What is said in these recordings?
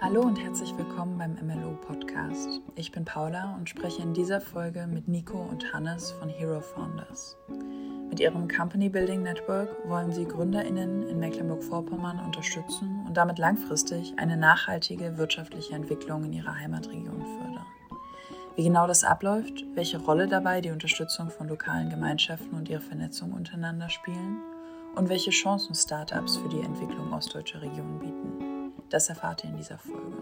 Hallo und herzlich willkommen beim MLO Podcast. Ich bin Paula und spreche in dieser Folge mit Nico und Hannes von Hero Founders. Mit ihrem Company Building Network wollen sie GründerInnen in Mecklenburg-Vorpommern unterstützen und damit langfristig eine nachhaltige wirtschaftliche Entwicklung in ihrer Heimatregion fördern. Wie genau das abläuft, welche Rolle dabei die Unterstützung von lokalen Gemeinschaften und ihre Vernetzung untereinander spielen und welche Chancen Startups für die Entwicklung ostdeutscher Regionen bieten, das erfahrt ihr in dieser Folge.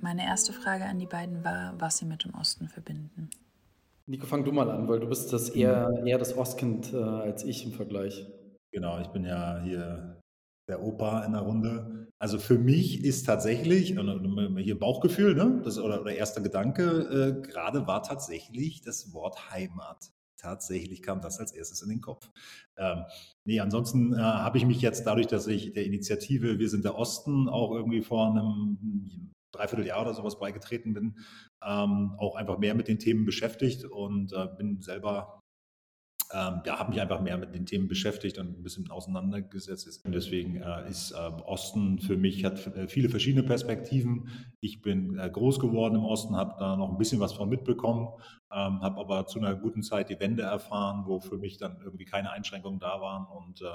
Meine erste Frage an die beiden war, was sie mit dem Osten verbinden. Nico, fang du mal an, weil du bist das eher, eher das Ostkind äh, als ich im Vergleich. Genau, ich bin ja hier der Opa in der Runde. Also für mich ist tatsächlich, hier Bauchgefühl, ne? das, oder, oder erster Gedanke, äh, gerade war tatsächlich das Wort Heimat. Tatsächlich kam das als erstes in den Kopf. Ähm, nee, ansonsten äh, habe ich mich jetzt dadurch, dass ich der Initiative Wir sind der Osten auch irgendwie vor einem Dreivierteljahr oder sowas beigetreten bin, ähm, auch einfach mehr mit den Themen beschäftigt und äh, bin selber ähm, ja, habe mich einfach mehr mit den Themen beschäftigt und ein bisschen auseinandergesetzt. Und deswegen äh, ist äh, Osten für mich, hat äh, viele verschiedene Perspektiven. Ich bin äh, groß geworden im Osten, habe da noch ein bisschen was von mitbekommen, ähm, habe aber zu einer guten Zeit die Wende erfahren, wo für mich dann irgendwie keine Einschränkungen da waren. Und äh,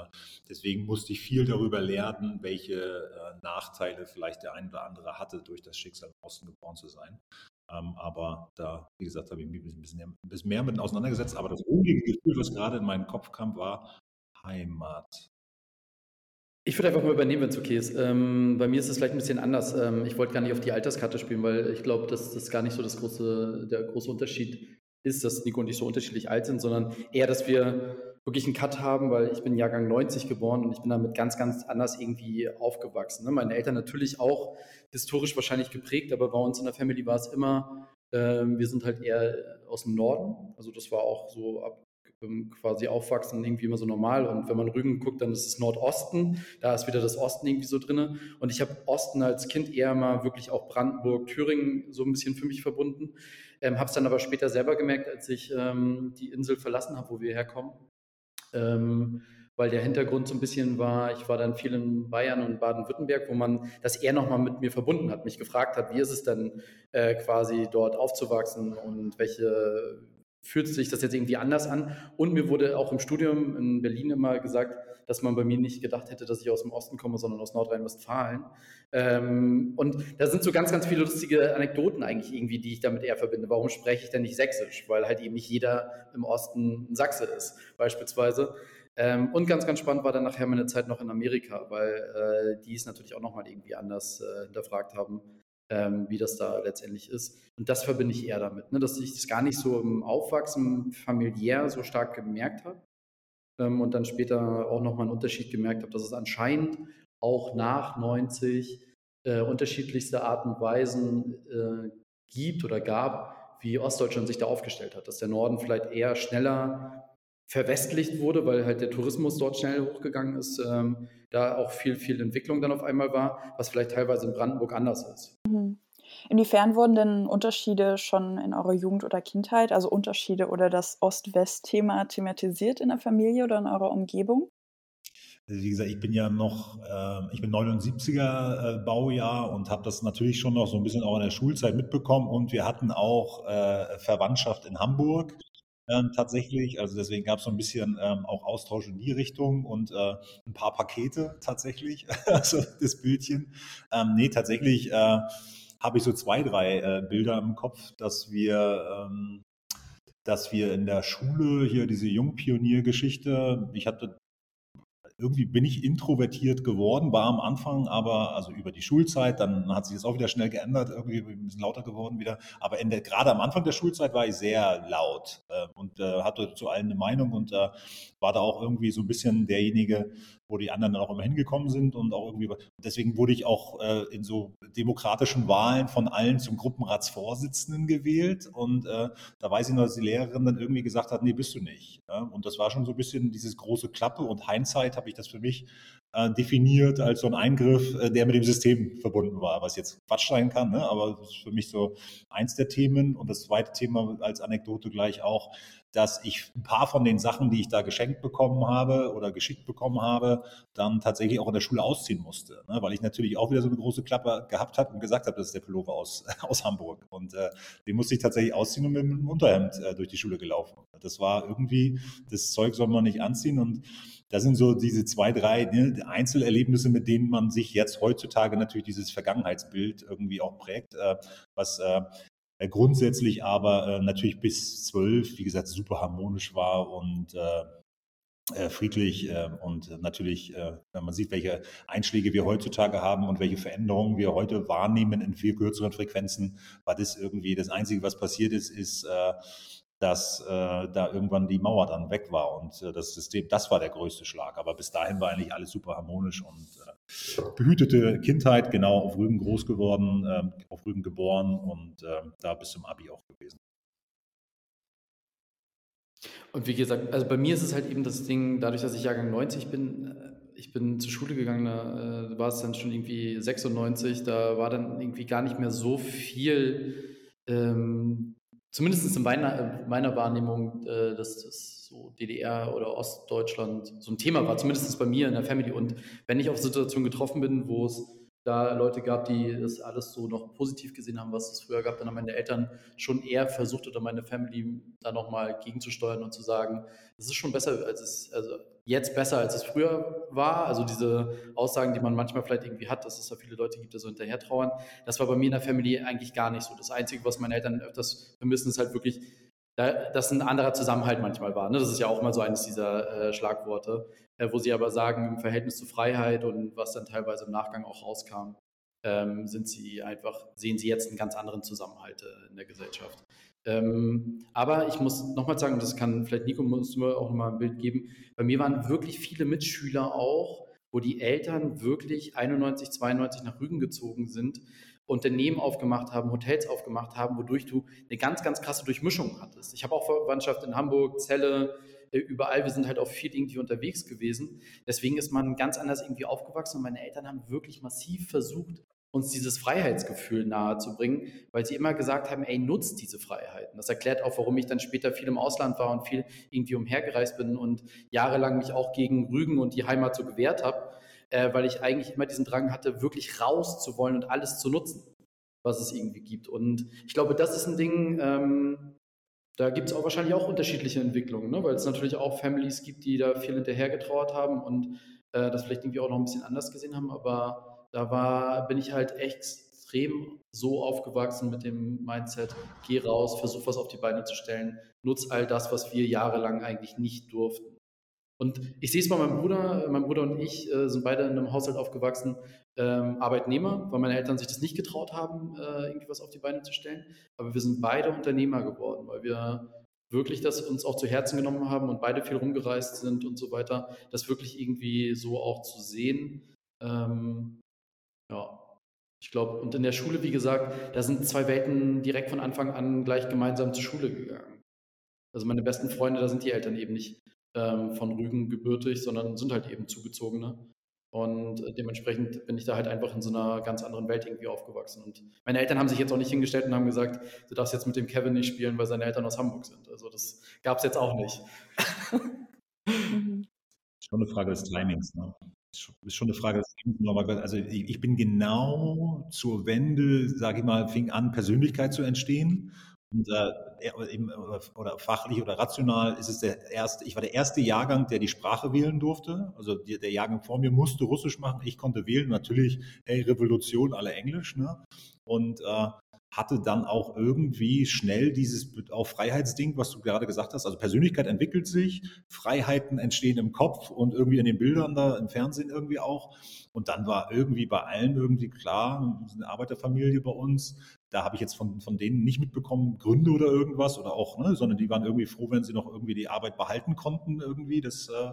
deswegen musste ich viel darüber lernen, welche äh, Nachteile vielleicht der ein oder andere hatte, durch das Schicksal im Osten geboren zu sein. Ähm, aber da, wie gesagt, habe ich mich ein bisschen, ein bisschen mehr mit auseinandergesetzt. Aber das ruhige Gefühl, was gerade in meinen Kopf kam, war Heimat. Ich würde einfach mal übernehmen, wenn es okay ist. Ähm, bei mir ist es vielleicht ein bisschen anders. Ähm, ich wollte gar nicht auf die Alterskarte spielen, weil ich glaube, dass das gar nicht so das große, der große Unterschied ist, dass Nico und ich so unterschiedlich alt sind, sondern eher, dass wir wirklich einen Cut haben, weil ich bin Jahrgang 90 geboren und ich bin damit ganz, ganz anders irgendwie aufgewachsen. Ne? Meine Eltern natürlich auch historisch wahrscheinlich geprägt, aber bei uns in der Family war es immer, äh, wir sind halt eher aus dem Norden. Also das war auch so ab ähm, quasi aufwachsen irgendwie immer so normal. Und wenn man Rügen guckt, dann ist es Nordosten. Da ist wieder das Osten irgendwie so drin. Und ich habe Osten als Kind eher mal wirklich auch Brandenburg, Thüringen so ein bisschen für mich verbunden. Ähm, habe es dann aber später selber gemerkt, als ich ähm, die Insel verlassen habe, wo wir herkommen. Ähm, weil der Hintergrund so ein bisschen war, ich war dann viel in Bayern und Baden-Württemberg, wo man das eher nochmal mit mir verbunden hat, mich gefragt hat, wie ist es denn äh, quasi dort aufzuwachsen und welche, fühlt sich das jetzt irgendwie anders an? Und mir wurde auch im Studium in Berlin immer gesagt, dass man bei mir nicht gedacht hätte, dass ich aus dem Osten komme, sondern aus Nordrhein-Westfalen. Ähm, und da sind so ganz, ganz viele lustige Anekdoten eigentlich irgendwie, die ich damit eher verbinde. Warum spreche ich denn nicht Sächsisch? Weil halt eben nicht jeder im Osten ein Sachse ist, beispielsweise. Ähm, und ganz, ganz spannend war dann nachher meine Zeit noch in Amerika, weil äh, die es natürlich auch nochmal irgendwie anders äh, hinterfragt haben, ähm, wie das da letztendlich ist. Und das verbinde ich eher damit, ne, dass ich das gar nicht so im Aufwachsen familiär so stark gemerkt habe. Ähm, und dann später auch nochmal einen Unterschied gemerkt habe, dass es anscheinend auch nach 90 äh, unterschiedlichste Arten und Weisen äh, gibt oder gab, wie Ostdeutschland sich da aufgestellt hat. Dass der Norden vielleicht eher schneller verwestlicht wurde, weil halt der Tourismus dort schnell hochgegangen ist, ähm, da auch viel, viel Entwicklung dann auf einmal war, was vielleicht teilweise in Brandenburg anders ist. Mhm. Inwiefern wurden denn Unterschiede schon in eurer Jugend oder Kindheit, also Unterschiede oder das Ost-West-Thema thematisiert in der Familie oder in eurer Umgebung? Also wie gesagt, ich bin ja noch, äh, ich bin 79er äh, Baujahr und habe das natürlich schon noch so ein bisschen auch in der Schulzeit mitbekommen und wir hatten auch äh, Verwandtschaft in Hamburg ähm, tatsächlich. Also deswegen gab es so ein bisschen ähm, auch Austausch in die Richtung und äh, ein paar Pakete tatsächlich, also das Bildchen. Ähm, nee, tatsächlich äh, habe ich so zwei, drei äh, Bilder im Kopf, dass wir ähm, dass wir in der Schule hier diese Jungpioniergeschichte, ich hatte irgendwie bin ich introvertiert geworden, war am Anfang, aber also über die Schulzeit, dann hat sich das auch wieder schnell geändert, irgendwie ein bisschen lauter geworden wieder. Aber der, gerade am Anfang der Schulzeit war ich sehr laut äh, und äh, hatte zu allen eine Meinung und äh, war da auch irgendwie so ein bisschen derjenige, wo die anderen dann auch immer hingekommen sind und auch irgendwie. Deswegen wurde ich auch äh, in so demokratischen Wahlen von allen zum Gruppenratsvorsitzenden gewählt. Und äh, da weiß ich noch, dass die Lehrerin dann irgendwie gesagt hat, nee, bist du nicht. Ja? Und das war schon so ein bisschen dieses große Klappe. Und Hindsight habe ich das für mich äh, definiert als so ein Eingriff, äh, der mit dem System verbunden war, was jetzt Quatsch sein kann, ne? aber das ist für mich so eins der Themen. Und das zweite Thema als Anekdote gleich auch, dass ich ein paar von den Sachen, die ich da geschenkt bekommen habe oder geschickt bekommen habe, dann tatsächlich auch in der Schule ausziehen musste. Ne? Weil ich natürlich auch wieder so eine große Klappe gehabt habe und gesagt habe, das ist der Pullover aus, aus Hamburg. Und äh, den musste ich tatsächlich ausziehen und mit einem Unterhemd äh, durch die Schule gelaufen. Das war irgendwie, das Zeug soll man nicht anziehen und das sind so diese zwei, drei ne, Einzelerlebnisse, mit denen man sich jetzt heutzutage natürlich dieses Vergangenheitsbild irgendwie auch prägt, äh, was äh, grundsätzlich aber äh, natürlich bis zwölf, wie gesagt, super harmonisch war und äh, äh friedlich äh, und natürlich, wenn man sieht, welche Einschläge wir heutzutage haben und welche Veränderungen wir heute wahrnehmen in viel kürzeren Frequenzen, war das irgendwie das Einzige, was passiert ist, ist dass äh, da irgendwann die Mauer dann weg war und äh, das System, das war der größte Schlag. Aber bis dahin war eigentlich alles super harmonisch und äh, behütete Kindheit, genau auf Rügen groß geworden, ähm, auf Rügen geboren und ähm, da bis zum Abi auch gewesen. Und wie gesagt, also bei mir ist es halt eben das Ding, dadurch, dass ich Jahrgang 90 bin, äh, ich bin zur Schule gegangen, da äh, war es dann schon irgendwie 96, da war dann irgendwie gar nicht mehr so viel ähm, zumindest in meiner, meiner Wahrnehmung, äh, dass das so DDR oder Ostdeutschland so ein Thema war, zumindest bei mir in der Family. Und wenn ich auf Situationen getroffen bin, wo es da Leute gab, die das alles so noch positiv gesehen haben, was es früher gab, dann haben meine Eltern schon eher versucht oder meine Family da nochmal gegenzusteuern und zu sagen, es ist schon besser, als es, also jetzt besser, als es früher war. Also diese Aussagen, die man manchmal vielleicht irgendwie hat, dass es da viele Leute gibt, die so hinterher trauern. Das war bei mir in der Familie eigentlich gar nicht so. Das Einzige, was meine Eltern öfters vermissen, ist halt wirklich, dass ein anderer Zusammenhalt manchmal war. Ne? Das ist ja auch mal so eines dieser äh, Schlagworte, äh, wo sie aber sagen, im Verhältnis zu Freiheit und was dann teilweise im Nachgang auch rauskam, ähm, sind sie einfach, sehen sie jetzt einen ganz anderen Zusammenhalt äh, in der Gesellschaft. Ähm, aber ich muss nochmal sagen, das kann vielleicht Nico muss mir auch nochmal ein Bild geben. Bei mir waren wirklich viele Mitschüler auch, wo die Eltern wirklich 91, 92 nach Rügen gezogen sind, Unternehmen aufgemacht haben, Hotels aufgemacht haben, wodurch du eine ganz, ganz krasse Durchmischung hattest. Ich habe auch Verwandtschaft in Hamburg, Celle, äh, überall. Wir sind halt auch viel irgendwie unterwegs gewesen. Deswegen ist man ganz anders irgendwie aufgewachsen und meine Eltern haben wirklich massiv versucht, uns dieses Freiheitsgefühl nahezubringen, weil sie immer gesagt haben, ey, nutzt diese Freiheiten. Das erklärt auch, warum ich dann später viel im Ausland war und viel irgendwie umhergereist bin und jahrelang mich auch gegen Rügen und die Heimat so gewehrt habe, äh, weil ich eigentlich immer diesen Drang hatte, wirklich raus zu wollen und alles zu nutzen, was es irgendwie gibt. Und ich glaube, das ist ein Ding, ähm, da gibt es auch wahrscheinlich auch unterschiedliche Entwicklungen, ne? weil es natürlich auch Families gibt, die da viel hinterhergetrauert haben und äh, das vielleicht irgendwie auch noch ein bisschen anders gesehen haben, aber da war, bin ich halt extrem so aufgewachsen mit dem Mindset, geh raus, versuch was auf die Beine zu stellen, nutz all das, was wir jahrelang eigentlich nicht durften. Und ich sehe es bei meinem Bruder, mein Bruder und ich äh, sind beide in einem Haushalt aufgewachsen, ähm, Arbeitnehmer, weil meine Eltern sich das nicht getraut haben, äh, irgendwie was auf die Beine zu stellen. Aber wir sind beide Unternehmer geworden, weil wir wirklich das uns auch zu Herzen genommen haben und beide viel rumgereist sind und so weiter, das wirklich irgendwie so auch zu sehen. Ähm, ja, ich glaube, und in der Schule, wie gesagt, da sind zwei Welten direkt von Anfang an gleich gemeinsam zur Schule gegangen. Also meine besten Freunde, da sind die Eltern eben nicht ähm, von Rügen gebürtig, sondern sind halt eben zugezogene. Und äh, dementsprechend bin ich da halt einfach in so einer ganz anderen Welt irgendwie aufgewachsen. Und meine Eltern haben sich jetzt auch nicht hingestellt und haben gesagt, du darfst jetzt mit dem Kevin nicht spielen, weil seine Eltern aus Hamburg sind. Also das gab es jetzt auch nicht. Schon eine Frage des Timings. Ne? ist schon eine Frage, also ich bin genau zur Wende, sage ich mal, fing an, Persönlichkeit zu entstehen. Und, äh, oder fachlich oder rational ist es der erste, ich war der erste Jahrgang, der die Sprache wählen durfte. Also der Jahrgang vor mir musste Russisch machen, ich konnte wählen. Natürlich, hey, Revolution, alle Englisch. Ne? Und äh, hatte dann auch irgendwie schnell dieses auch Freiheitsding, was du gerade gesagt hast. Also Persönlichkeit entwickelt sich, Freiheiten entstehen im Kopf und irgendwie in den Bildern da im Fernsehen irgendwie auch. Und dann war irgendwie bei allen irgendwie klar, eine Arbeiterfamilie bei uns, da habe ich jetzt von, von denen nicht mitbekommen, Gründe oder irgendwas oder auch, ne, sondern die waren irgendwie froh, wenn sie noch irgendwie die Arbeit behalten konnten irgendwie. Das äh,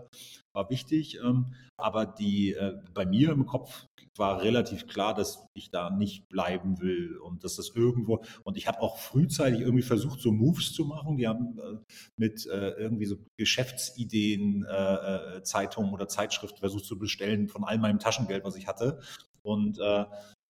war wichtig. Ähm, aber die äh, bei mir im Kopf war relativ klar, dass ich da nicht bleiben will und dass das irgendwo und ich habe auch frühzeitig irgendwie versucht, so Moves zu machen. Die haben äh, mit äh, irgendwie so Geschäftsideen, äh, äh, Zeitungen oder Zeitschriften versucht zu bestellen von all meinem Taschengeld, was ich hatte. Und äh,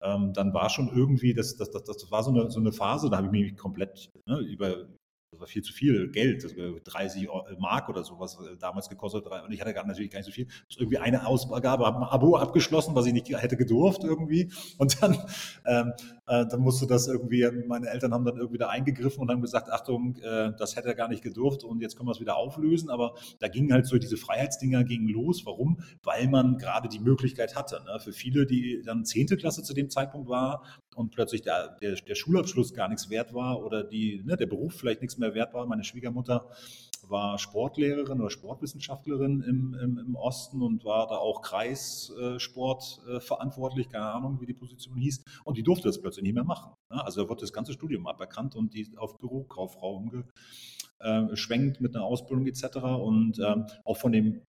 ähm, dann war schon irgendwie, das, das, das, das war so eine, so eine Phase, da habe ich mich komplett ne, über, das war viel zu viel Geld, 30 Mark oder sowas äh, damals gekostet. Und ich hatte natürlich gar nicht so viel. Irgendwie eine Ausgabe, habe ein Abo abgeschlossen, was ich nicht hätte gedurft irgendwie. Und dann, ähm, äh, dann musste das irgendwie, meine Eltern haben dann irgendwie da eingegriffen und haben gesagt, Achtung, äh, das hätte er gar nicht gedurft und jetzt können wir es wieder auflösen. Aber da gingen halt so diese Freiheitsdinger gingen los. Warum? Weil man gerade die Möglichkeit hatte. Ne? Für viele, die dann zehnte Klasse zu dem Zeitpunkt war, und plötzlich der, der, der, Schulabschluss gar nichts wert war oder die, ne, der Beruf vielleicht nichts mehr wert war. Meine Schwiegermutter war Sportlehrerin oder Sportwissenschaftlerin im, im, im Osten und war da auch Kreissport äh, verantwortlich, keine Ahnung, wie die Position hieß. Und die durfte das plötzlich nicht mehr machen. Also da wurde das ganze Studium aberkannt und die auf Bürokauffrau umgeschwenkt mit einer Ausbildung etc. Und ähm, auch von dem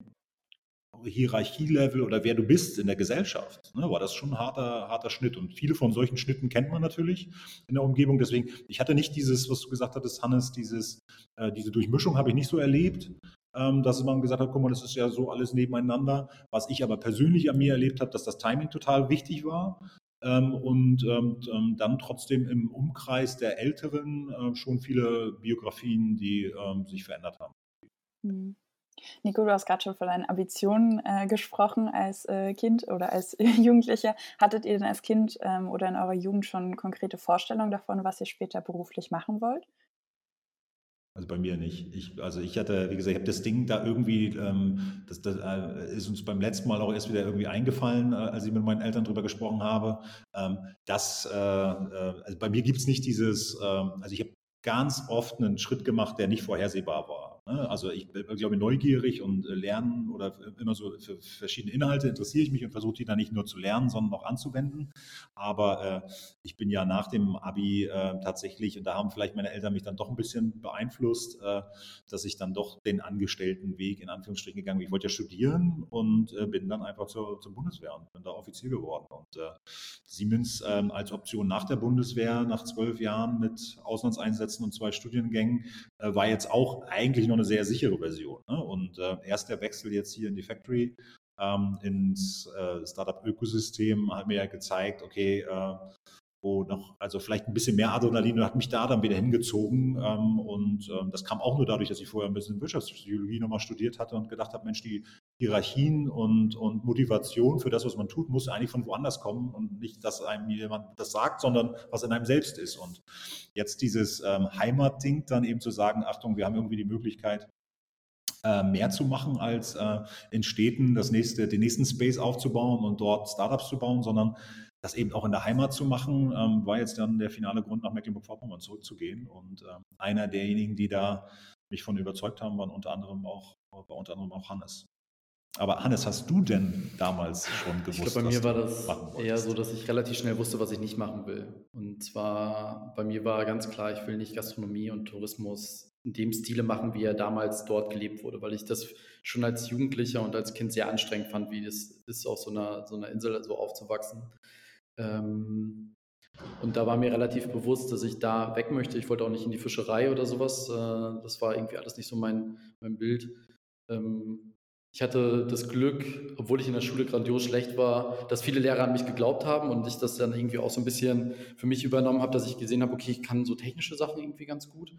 Hierarchielevel oder wer du bist in der Gesellschaft, ne, war das schon ein harter, harter Schnitt. Und viele von solchen Schnitten kennt man natürlich in der Umgebung. Deswegen, ich hatte nicht dieses, was du gesagt hattest, Hannes, dieses, äh, diese Durchmischung habe ich nicht so erlebt, ähm, dass man gesagt hat, guck mal, das ist ja so alles nebeneinander. Was ich aber persönlich an mir erlebt habe, dass das Timing total wichtig war. Ähm, und ähm, ähm dann trotzdem im Umkreis der Älteren äh, schon viele Biografien, die ähm, sich verändert haben. Mhm. Nico, du hast gerade schon von deinen Ambitionen äh, gesprochen als äh, Kind oder als Jugendlicher. Hattet ihr denn als Kind ähm, oder in eurer Jugend schon konkrete Vorstellungen davon, was ihr später beruflich machen wollt? Also bei mir nicht. Ich, also ich hatte, wie gesagt, ich habe das Ding da irgendwie, ähm, das, das äh, ist uns beim letzten Mal auch erst wieder irgendwie eingefallen, äh, als ich mit meinen Eltern drüber gesprochen habe. Ähm, dass, äh, äh also bei mir gibt es nicht dieses, ähm, also ich habe ganz oft einen Schritt gemacht, der nicht vorhersehbar war. Ne? Also ich bin, glaube neugierig und äh, lernen oder immer so für verschiedene Inhalte interessiere ich mich und versuche die dann nicht nur zu lernen, sondern auch anzuwenden. Aber äh, ich bin ja nach dem Abi äh, tatsächlich, und da haben vielleicht meine Eltern mich dann doch ein bisschen beeinflusst, äh, dass ich dann doch den angestellten Weg in Anführungsstrichen gegangen bin. Ich wollte ja studieren und äh, bin dann einfach zur, zur, Bundeswehr und bin da Offizier geworden. Und äh, Siemens ähm, als Option nach der Bundeswehr, nach zwölf Jahren mit Auslandseinsätzen und zwei Studiengängen, war jetzt auch eigentlich noch eine sehr sichere Version. Ne? Und äh, erst der Wechsel jetzt hier in die Factory, ähm, ins äh, Startup-Ökosystem hat mir ja gezeigt, okay, äh, wo noch, also vielleicht ein bisschen mehr Adrenalin und hat mich da dann wieder hingezogen. Ähm, und ähm, das kam auch nur dadurch, dass ich vorher ein bisschen Wirtschaftspsychologie nochmal studiert hatte und gedacht habe, Mensch, die Hierarchien und, und Motivation für das, was man tut, muss eigentlich von woanders kommen und nicht, dass einem jemand das sagt, sondern was in einem selbst ist. Und jetzt dieses ähm, Heimatding dann eben zu sagen, Achtung, wir haben irgendwie die Möglichkeit, äh, mehr zu machen, als äh, in Städten das nächste, den nächsten Space aufzubauen und dort Startups zu bauen, sondern das eben auch in der Heimat zu machen, ähm, war jetzt dann der finale Grund, nach Mecklenburg-Vorpommern zurückzugehen. Und ähm, einer derjenigen, die da mich von überzeugt haben, waren unter anderem auch, war unter anderem auch Hannes. Aber Hannes, hast du denn damals schon gewusst? Ich glaube, bei mir war das eher so, dass ich relativ schnell wusste, was ich nicht machen will. Und zwar, bei mir war ganz klar, ich will nicht Gastronomie und Tourismus in dem Stile machen, wie er damals dort gelebt wurde, weil ich das schon als Jugendlicher und als Kind sehr anstrengend fand, wie es ist, auf so einer, so einer Insel so aufzuwachsen. Ähm, und da war mir relativ bewusst, dass ich da weg möchte. Ich wollte auch nicht in die Fischerei oder sowas. Äh, das war irgendwie alles nicht so mein, mein Bild. Ähm, ich hatte das Glück, obwohl ich in der Schule grandios schlecht war, dass viele Lehrer an mich geglaubt haben und ich das dann irgendwie auch so ein bisschen für mich übernommen habe, dass ich gesehen habe, okay, ich kann so technische Sachen irgendwie ganz gut.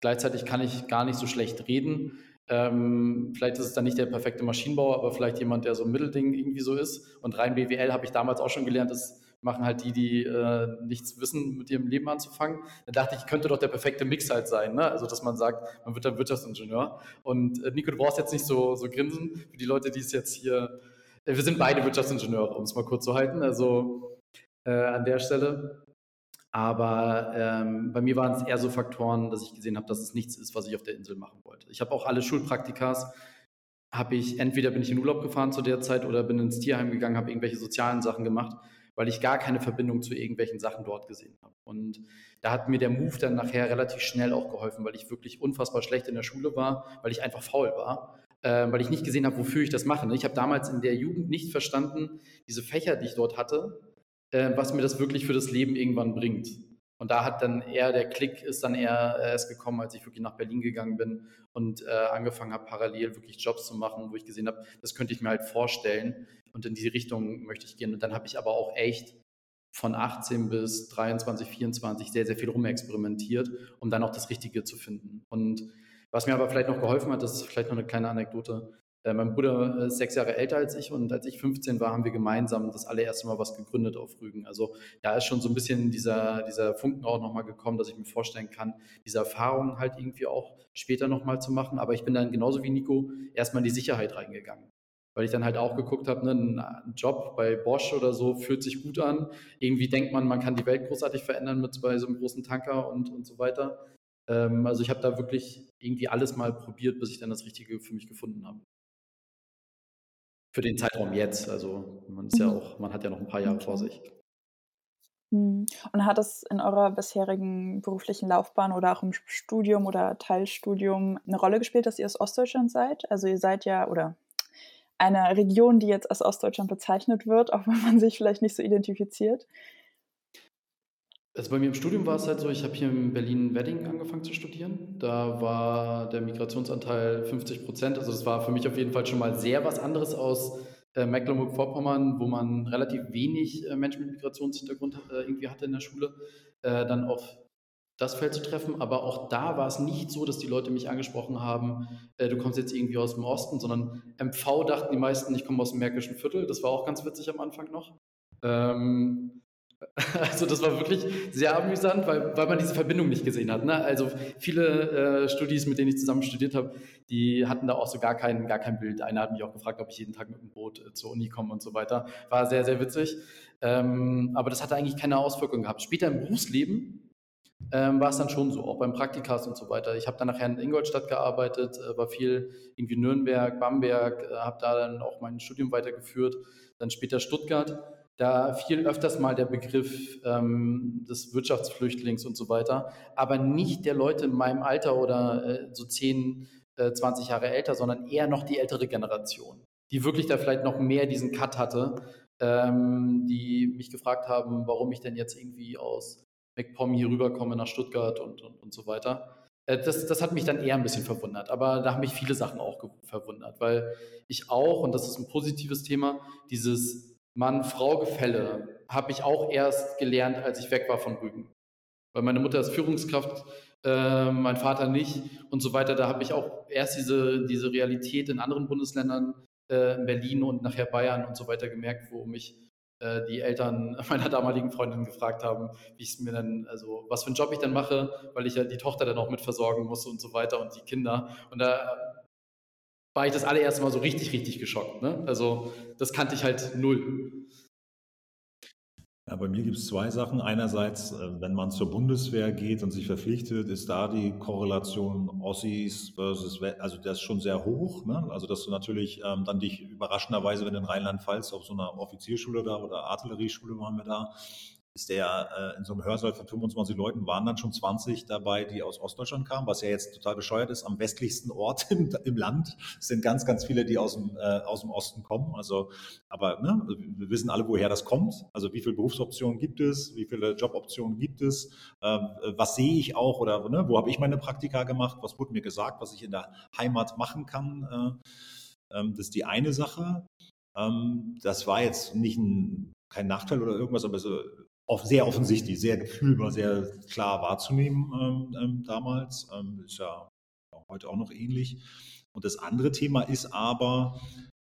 Gleichzeitig kann ich gar nicht so schlecht reden. Ähm, vielleicht ist es dann nicht der perfekte Maschinenbauer, aber vielleicht jemand, der so ein Mittelding irgendwie so ist. Und rein BWL habe ich damals auch schon gelernt, das machen halt die, die äh, nichts wissen, mit ihrem Leben anzufangen. Da dachte ich, könnte doch der perfekte Mix halt sein. Ne? Also, dass man sagt, man wird dann Wirtschaftsingenieur. Und äh, Nico, du brauchst jetzt nicht so, so grinsen für die Leute, die es jetzt hier. Äh, wir sind beide Wirtschaftsingenieure, um es mal kurz zu halten. Also äh, an der Stelle. Aber ähm, bei mir waren es eher so Faktoren, dass ich gesehen habe, dass es nichts ist, was ich auf der Insel machen wollte. Ich habe auch alle Schulpraktikas habe ich, entweder bin ich in Urlaub gefahren zu der Zeit oder bin ins Tierheim gegangen, habe irgendwelche sozialen Sachen gemacht, weil ich gar keine Verbindung zu irgendwelchen Sachen dort gesehen habe. Und da hat mir der Move dann nachher relativ schnell auch geholfen, weil ich wirklich unfassbar schlecht in der Schule war, weil ich einfach faul war, äh, weil ich nicht gesehen habe, wofür ich das mache. Ich habe damals in der Jugend nicht verstanden, diese Fächer, die ich dort hatte, äh, was mir das wirklich für das Leben irgendwann bringt. Und da hat dann eher der Klick ist dann eher erst gekommen, als ich wirklich nach Berlin gegangen bin und äh, angefangen habe, parallel wirklich Jobs zu machen, wo ich gesehen habe, das könnte ich mir halt vorstellen und in die Richtung möchte ich gehen. Und dann habe ich aber auch echt von 18 bis 23, 24 sehr, sehr viel rumexperimentiert, um dann auch das Richtige zu finden. Und was mir aber vielleicht noch geholfen hat, das ist vielleicht noch eine kleine Anekdote. Äh, mein Bruder ist sechs Jahre älter als ich und als ich 15 war, haben wir gemeinsam das allererste Mal was gegründet auf Rügen. Also da ist schon so ein bisschen dieser, dieser Funken auch nochmal gekommen, dass ich mir vorstellen kann, diese Erfahrung halt irgendwie auch später nochmal zu machen. Aber ich bin dann genauso wie Nico erstmal in die Sicherheit reingegangen. Weil ich dann halt auch geguckt habe, ne, ein Job bei Bosch oder so fühlt sich gut an. Irgendwie denkt man, man kann die Welt großartig verändern mit so einem großen Tanker und, und so weiter. Ähm, also ich habe da wirklich irgendwie alles mal probiert, bis ich dann das Richtige für mich gefunden habe für den Zeitraum jetzt. Also man ist ja mhm. auch, man hat ja noch ein paar Jahre vor sich. Mhm. Und hat es in eurer bisherigen beruflichen Laufbahn oder auch im Studium oder Teilstudium eine Rolle gespielt, dass ihr aus Ostdeutschland seid? Also ihr seid ja, oder eine Region, die jetzt als Ostdeutschland bezeichnet wird, auch wenn man sich vielleicht nicht so identifiziert. Also bei mir im Studium war es halt so, ich habe hier in Berlin-Wedding angefangen zu studieren. Da war der Migrationsanteil 50 Prozent. Also das war für mich auf jeden Fall schon mal sehr was anderes aus äh, Mecklenburg-Vorpommern, wo man relativ wenig äh, Menschen mit Migrationshintergrund äh, irgendwie hatte in der Schule, äh, dann auf das Feld zu treffen. Aber auch da war es nicht so, dass die Leute mich angesprochen haben, äh, du kommst jetzt irgendwie aus dem Osten, sondern MV dachten die meisten, ich komme aus dem Märkischen Viertel. Das war auch ganz witzig am Anfang noch. Ähm, also das war wirklich sehr amüsant, weil, weil man diese Verbindung nicht gesehen hat. Ne? Also viele äh, Studis, mit denen ich zusammen studiert habe, die hatten da auch so gar kein, gar kein Bild. Einer hat mich auch gefragt, ob ich jeden Tag mit dem Boot äh, zur Uni komme und so weiter. War sehr, sehr witzig. Ähm, aber das hatte eigentlich keine Auswirkung gehabt. Später im Berufsleben ähm, war es dann schon so, auch beim Praktikas und so weiter. Ich habe dann nachher in Ingolstadt gearbeitet, äh, war viel irgendwie Nürnberg, Bamberg, äh, habe da dann auch mein Studium weitergeführt, dann später Stuttgart da fiel öfters mal der Begriff ähm, des Wirtschaftsflüchtlings und so weiter, aber nicht der Leute in meinem Alter oder äh, so 10, äh, 20 Jahre älter, sondern eher noch die ältere Generation, die wirklich da vielleicht noch mehr diesen Cut hatte, ähm, die mich gefragt haben, warum ich denn jetzt irgendwie aus MacPom hier rüberkomme nach Stuttgart und, und, und so weiter. Äh, das, das, hat mich dann eher ein bisschen verwundert, aber da haben mich viele Sachen auch verwundert, weil ich auch, und das ist ein positives Thema, dieses Mann-Frau-Gefälle habe ich auch erst gelernt, als ich weg war von Rügen. Weil meine Mutter ist Führungskraft, äh, mein Vater nicht und so weiter. Da habe ich auch erst diese, diese Realität in anderen Bundesländern, äh, in Berlin und nachher Bayern und so weiter gemerkt, wo mich äh, die Eltern meiner damaligen Freundin gefragt haben, wie es mir dann, also was für einen Job ich dann mache, weil ich ja die Tochter dann auch mit versorgen muss und so weiter und die Kinder. Und da war ich das allererste Mal so richtig, richtig geschockt. Ne? Also das kannte ich halt null. Ja, bei mir gibt es zwei Sachen. Einerseits, äh, wenn man zur Bundeswehr geht und sich verpflichtet, ist da die Korrelation Ossis versus, also das ist schon sehr hoch. Ne? Also dass du natürlich ähm, dann dich überraschenderweise, wenn du in Rheinland-Pfalz auf so einer Offizierschule da oder Artillerieschule waren wir da, ist der äh, in so einem Hörsaal von 25 Leuten waren dann schon 20 dabei, die aus Ostdeutschland kamen, was ja jetzt total bescheuert ist. Am westlichsten Ort im, im Land sind ganz, ganz viele, die aus dem, äh, aus dem Osten kommen. Also, aber ne, wir wissen alle, woher das kommt. Also wie viele Berufsoptionen gibt es, wie viele Joboptionen gibt es, äh, was sehe ich auch oder ne, wo habe ich meine Praktika gemacht, was wurde mir gesagt, was ich in der Heimat machen kann. Äh, ähm, das ist die eine Sache. Ähm, das war jetzt nicht ein kein Nachteil oder irgendwas, aber so sehr offensichtlich, sehr fühlbar, sehr klar wahrzunehmen ähm, ähm, damals. Ähm, ist ja heute auch noch ähnlich. Und das andere Thema ist aber,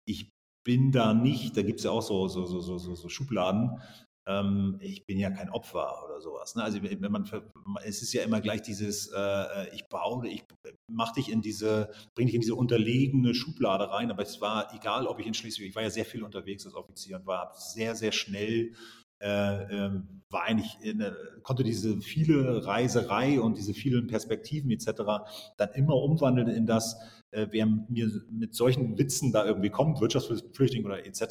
ich bin da nicht, da gibt es ja auch so, so, so, so, so Schubladen, ähm, ich bin ja kein Opfer oder sowas. Ne? Also wenn man, es ist ja immer gleich dieses, äh, ich baue, ich mache dich in diese, bringe dich in diese unterlegene Schublade rein, aber es war egal, ob ich in Schleswig, ich war ja sehr viel unterwegs als Offizier und war sehr, sehr schnell äh, ähm, war eigentlich, eine, konnte diese viele Reiserei und diese vielen Perspektiven etc. dann immer umwandeln in das, äh, wer mir mit solchen Witzen da irgendwie kommt, Wirtschaftsflüchtling oder etc.,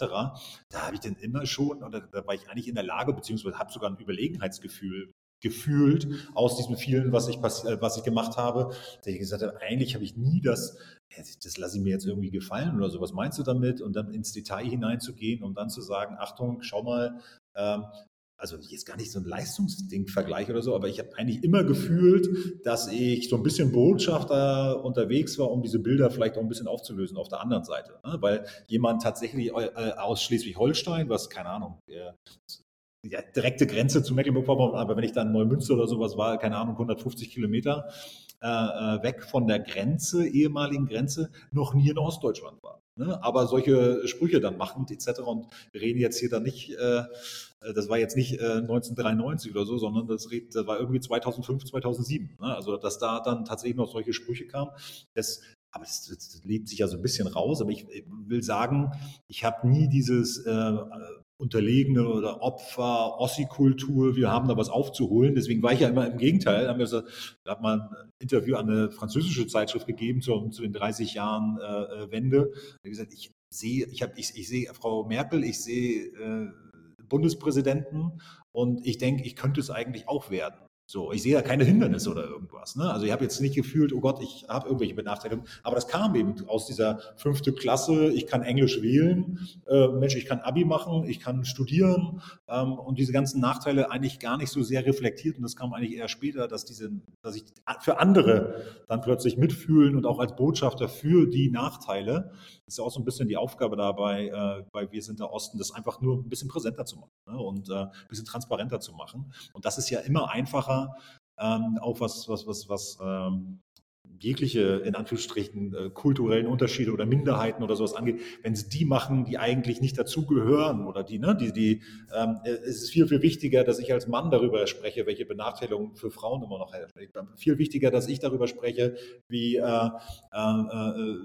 da habe ich dann immer schon, oder da war ich eigentlich in der Lage, beziehungsweise habe sogar ein Überlegenheitsgefühl gefühlt aus diesem vielen, was ich, äh, was ich gemacht habe, ich gesagt habe, eigentlich habe ich nie das, das lasse ich mir jetzt irgendwie gefallen oder so, was meinst du damit? Und dann ins Detail hineinzugehen, um dann zu sagen, Achtung, schau mal, ähm, also jetzt gar nicht so ein Leistungsding-Vergleich oder so, aber ich habe eigentlich immer gefühlt, dass ich so ein bisschen Botschafter unterwegs war, um diese Bilder vielleicht auch ein bisschen aufzulösen auf der anderen Seite. Ne? Weil jemand tatsächlich äh, aus Schleswig-Holstein, was, keine Ahnung, ja, direkte Grenze zu Mecklenburg-Vorpommern, aber wenn ich dann Neumünster oder sowas war, keine Ahnung, 150 Kilometer äh, äh, weg von der Grenze, ehemaligen Grenze, noch nie in Ostdeutschland war. Ne? Aber solche Sprüche dann machend etc. Und wir reden jetzt hier dann nicht, äh, das war jetzt nicht äh, 1993 oder so, sondern das, das, war irgendwie 2005, 2007. Ne? Also dass da dann tatsächlich noch solche Sprüche kamen, das aber das, das, lebt sich ja so ein bisschen raus. Aber ich, ich will sagen, ich habe nie dieses äh, Unterlegene oder Opfer, Ossi-Kultur, wir haben da was aufzuholen. Deswegen war ich ja immer im Gegenteil. Da so, da hat man ein Interview an eine französische Zeitschrift gegeben zu, zu den 30 Jahren äh, Wende. Da habe gesagt, ich sehe, ich, hab, ich, ich sehe Frau Merkel, ich sehe äh, Bundespräsidenten und ich denke, ich könnte es eigentlich auch werden. So, ich sehe da keine Hindernisse oder irgendwas. Ne? Also ich habe jetzt nicht gefühlt, oh Gott, ich habe irgendwelche Benachteiligungen, aber das kam eben aus dieser fünfte Klasse, ich kann Englisch wählen, äh, Mensch, ich kann Abi machen, ich kann studieren. Ähm, und diese ganzen Nachteile eigentlich gar nicht so sehr reflektiert. Und das kam eigentlich eher später, dass diese, dass ich für andere dann plötzlich mitfühlen und auch als Botschafter für die Nachteile, das ist ja auch so ein bisschen die Aufgabe dabei, äh, bei Wir sind der Osten, das einfach nur ein bisschen präsenter zu machen ne? und äh, ein bisschen transparenter zu machen. Und das ist ja immer einfacher, ähm, auch was, was, was, was ähm, jegliche, in Anführungsstrichen, äh, kulturellen Unterschiede oder Minderheiten oder sowas angeht, wenn sie die machen, die eigentlich nicht dazugehören oder die, ne, die, die, ähm, es ist viel, viel wichtiger, dass ich als Mann darüber spreche, welche Benachteiligungen für Frauen immer noch herrschen. Viel wichtiger, dass ich darüber spreche, wie äh, äh, äh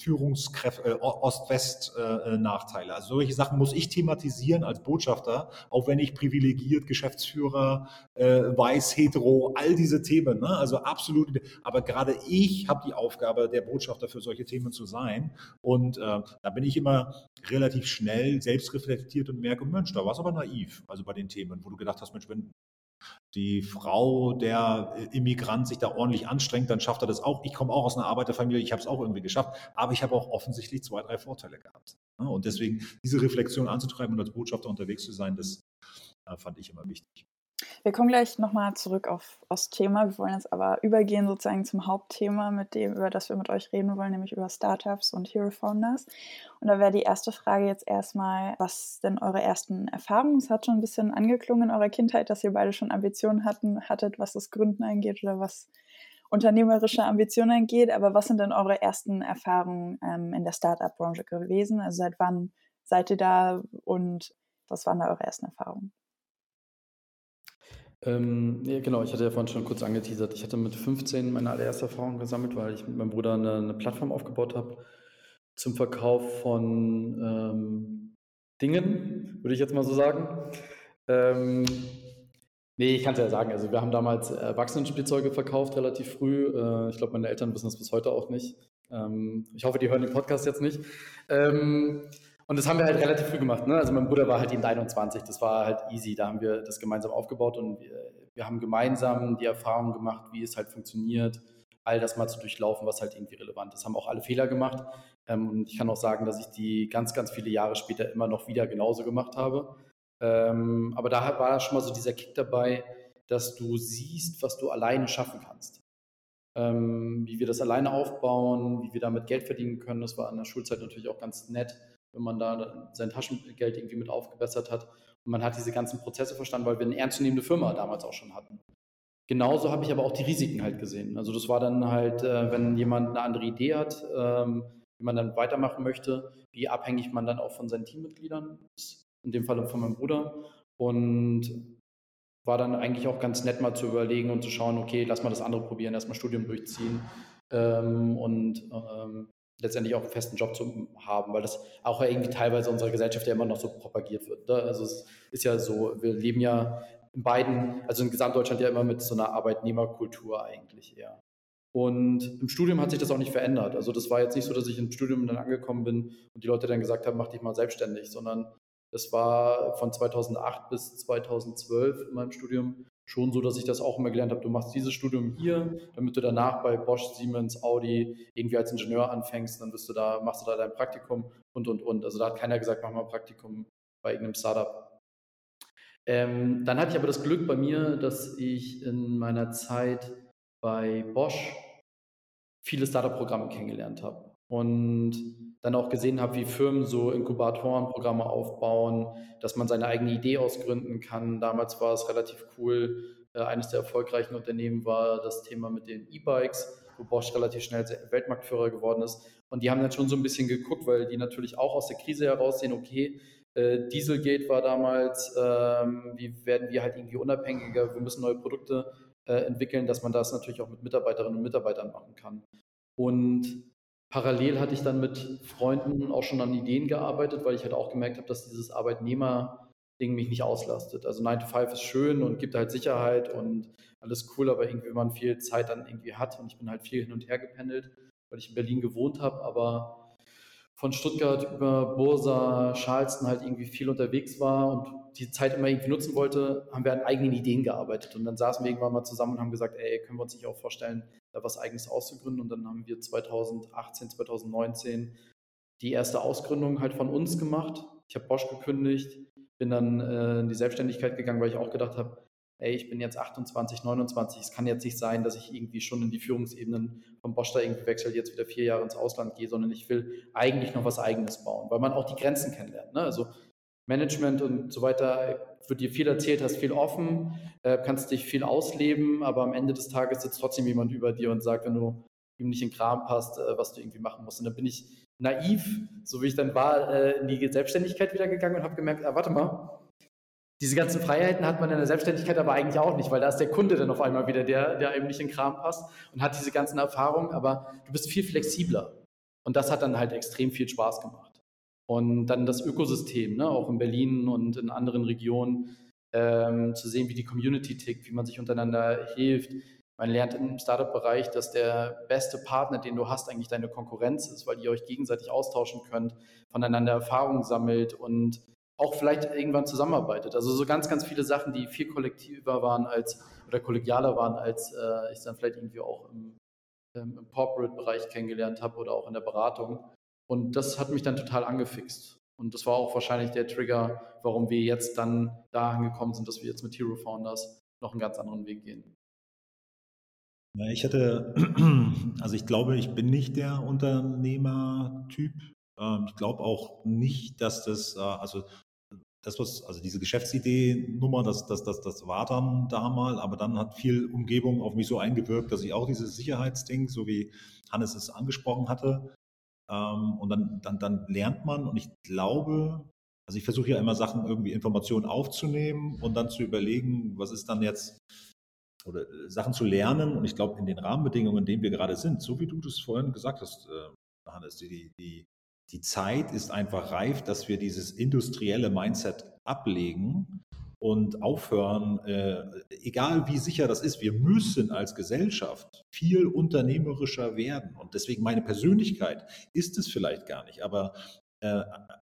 Führungskräfte, äh, Ost-West-Nachteile. also solche Sachen muss ich thematisieren als Botschafter, auch wenn ich privilegiert, Geschäftsführer, äh, weiß, hetero, all diese Themen, ne? also absolut, aber gerade ich habe die Aufgabe, der Botschafter für solche Themen zu sein. Und äh, da bin ich immer relativ schnell selbstreflektiert und merke, Mensch, da war es aber naiv, also bei den Themen, wo du gedacht hast, Mensch, wenn die Frau, der Immigrant sich da ordentlich anstrengt, dann schafft er das auch. Ich komme auch aus einer Arbeiterfamilie, ich habe es auch irgendwie geschafft, aber ich habe auch offensichtlich zwei, drei Vorteile gehabt. Und deswegen diese Reflexion anzutreiben und als Botschafter unterwegs zu sein, das äh, fand ich immer wichtig. Wir kommen gleich nochmal zurück auf Thema. Wir wollen jetzt aber übergehen sozusagen zum Hauptthema, mit dem, über das wir mit euch reden wollen, nämlich über Startups und Hero Founders. Und da wäre die erste Frage jetzt erstmal, was denn eure ersten Erfahrungen? Es hat schon ein bisschen angeklungen in eurer Kindheit, dass ihr beide schon Ambitionen hatten, hattet, was das Gründen angeht oder was unternehmerische Ambitionen angeht. Aber was sind denn eure ersten Erfahrungen ähm, in der Startup-Branche gewesen? Also seit wann seid ihr da und was waren da eure ersten Erfahrungen? Ähm, ja, genau, ich hatte ja vorhin schon kurz angeteasert. Ich hatte mit 15 meine allererste Erfahrung gesammelt, weil ich mit meinem Bruder eine, eine Plattform aufgebaut habe zum Verkauf von ähm, Dingen, würde ich jetzt mal so sagen. Ähm, nee, ich kann es ja sagen. Also, wir haben damals Erwachsenenspielzeuge verkauft, relativ früh. Äh, ich glaube, meine Eltern wissen das bis heute auch nicht. Ähm, ich hoffe, die hören den Podcast jetzt nicht. Und das haben wir halt relativ früh gemacht. Ne? Also mein Bruder war halt eben 21, das war halt easy. Da haben wir das gemeinsam aufgebaut und wir, wir haben gemeinsam die Erfahrung gemacht, wie es halt funktioniert, all das mal zu durchlaufen, was halt irgendwie relevant ist. Haben auch alle Fehler gemacht. Ähm, und ich kann auch sagen, dass ich die ganz, ganz viele Jahre später immer noch wieder genauso gemacht habe. Ähm, aber da war schon mal so dieser Kick dabei, dass du siehst, was du alleine schaffen kannst. Ähm, wie wir das alleine aufbauen, wie wir damit Geld verdienen können. Das war an der Schulzeit natürlich auch ganz nett wenn man da sein Taschengeld irgendwie mit aufgebessert hat. Und man hat diese ganzen Prozesse verstanden, weil wir eine ernstzunehmende Firma damals auch schon hatten. Genauso habe ich aber auch die Risiken halt gesehen. Also das war dann halt, äh, wenn jemand eine andere Idee hat, ähm, wie man dann weitermachen möchte, wie abhängig man dann auch von seinen Teammitgliedern ist, in dem Fall von meinem Bruder. Und war dann eigentlich auch ganz nett mal zu überlegen und zu schauen, okay, lass mal das andere probieren, erstmal Studium durchziehen ähm, und ähm, letztendlich auch einen festen Job zu haben, weil das auch irgendwie teilweise unserer Gesellschaft ja immer noch so propagiert wird. Ne? Also es ist ja so, wir leben ja in beiden, also in Gesamtdeutschland ja immer mit so einer Arbeitnehmerkultur eigentlich eher. Und im Studium hat sich das auch nicht verändert. Also das war jetzt nicht so, dass ich im Studium dann angekommen bin und die Leute dann gesagt haben, mach dich mal selbstständig, sondern das war von 2008 bis 2012 in meinem Studium schon so, dass ich das auch immer gelernt habe. Du machst dieses Studium hier, damit du danach bei Bosch, Siemens, Audi irgendwie als Ingenieur anfängst, dann bist du da, machst du da dein Praktikum und und und. Also da hat keiner gesagt, mach mal ein Praktikum bei irgendeinem Startup. Ähm, dann hatte ich aber das Glück bei mir, dass ich in meiner Zeit bei Bosch viele Startup-Programme kennengelernt habe und dann auch gesehen habe, wie Firmen so Inkubatorenprogramme aufbauen, dass man seine eigene Idee ausgründen kann. Damals war es relativ cool. Äh, eines der erfolgreichen Unternehmen war das Thema mit den E-Bikes, wo Bosch relativ schnell Weltmarktführer geworden ist. Und die haben dann schon so ein bisschen geguckt, weil die natürlich auch aus der Krise heraussehen, okay, äh, Dieselgate war damals, ähm, wie werden wir halt irgendwie unabhängiger, wir müssen neue Produkte äh, entwickeln, dass man das natürlich auch mit Mitarbeiterinnen und Mitarbeitern machen kann. Und parallel hatte ich dann mit Freunden auch schon an Ideen gearbeitet, weil ich halt auch gemerkt habe, dass dieses Arbeitnehmer-Ding mich nicht auslastet. Also 9 to 5 ist schön und gibt halt Sicherheit und alles cool, aber irgendwie, wenn man viel Zeit dann irgendwie hat und ich bin halt viel hin und her gependelt, weil ich in Berlin gewohnt habe, aber von Stuttgart über Bursa, Charleston halt irgendwie viel unterwegs war und die Zeit immer irgendwie nutzen wollte, haben wir an eigenen Ideen gearbeitet. Und dann saßen wir irgendwann mal zusammen und haben gesagt, ey, können wir uns nicht auch vorstellen, da was Eigenes auszugründen? Und dann haben wir 2018, 2019 die erste Ausgründung halt von uns gemacht. Ich habe Bosch gekündigt, bin dann äh, in die Selbstständigkeit gegangen, weil ich auch gedacht habe, ey, ich bin jetzt 28, 29, es kann jetzt nicht sein, dass ich irgendwie schon in die Führungsebenen von Bosch da irgendwie wechsle, jetzt wieder vier Jahre ins Ausland gehe, sondern ich will eigentlich noch was Eigenes bauen, weil man auch die Grenzen kennenlernt. Ne? Also Management und so weiter wird dir viel erzählt, hast viel offen, äh, kannst dich viel ausleben, aber am Ende des Tages sitzt trotzdem jemand über dir und sagt, wenn du ihm nicht in den Kram passt, äh, was du irgendwie machen musst. Und dann bin ich naiv, so wie ich dann war, äh, in die Selbstständigkeit wieder gegangen und habe gemerkt, ah, warte mal, diese ganzen Freiheiten hat man in der Selbstständigkeit aber eigentlich auch nicht, weil da ist der Kunde dann auf einmal wieder, der, der eben nicht in den Kram passt und hat diese ganzen Erfahrungen, aber du bist viel flexibler. Und das hat dann halt extrem viel Spaß gemacht. Und dann das Ökosystem, ne, auch in Berlin und in anderen Regionen, ähm, zu sehen, wie die Community tickt, wie man sich untereinander hilft. Man lernt im Startup-Bereich, dass der beste Partner, den du hast, eigentlich deine Konkurrenz ist, weil ihr euch gegenseitig austauschen könnt, voneinander Erfahrungen sammelt und auch vielleicht irgendwann zusammenarbeitet. Also so ganz, ganz viele Sachen, die viel kollektiver waren als oder kollegialer waren, als äh, ich dann vielleicht irgendwie auch im, im Corporate-Bereich kennengelernt habe oder auch in der Beratung. Und das hat mich dann total angefixt. Und das war auch wahrscheinlich der Trigger, warum wir jetzt dann da angekommen sind, dass wir jetzt mit Hero Founders noch einen ganz anderen Weg gehen. Ich hatte, also ich glaube, ich bin nicht der Unternehmertyp. Ähm, ich glaube auch nicht, dass das, äh, also das was, also diese Geschäftsidee-Nummer, das, das, das, das war dann da mal, aber dann hat viel Umgebung auf mich so eingewirkt, dass ich auch dieses Sicherheitsding, so wie Hannes es angesprochen hatte, ähm, und dann, dann, dann lernt man und ich glaube, also ich versuche ja immer Sachen irgendwie Informationen aufzunehmen und dann zu überlegen, was ist dann jetzt, oder äh, Sachen zu lernen. Und ich glaube, in den Rahmenbedingungen, in denen wir gerade sind, so wie du das vorhin gesagt hast, äh, Hannes, die, die, die Zeit ist einfach reif, dass wir dieses industrielle Mindset ablegen und aufhören, äh, egal wie sicher das ist, wir müssen als Gesellschaft viel unternehmerischer werden. Und deswegen meine Persönlichkeit ist es vielleicht gar nicht, aber äh,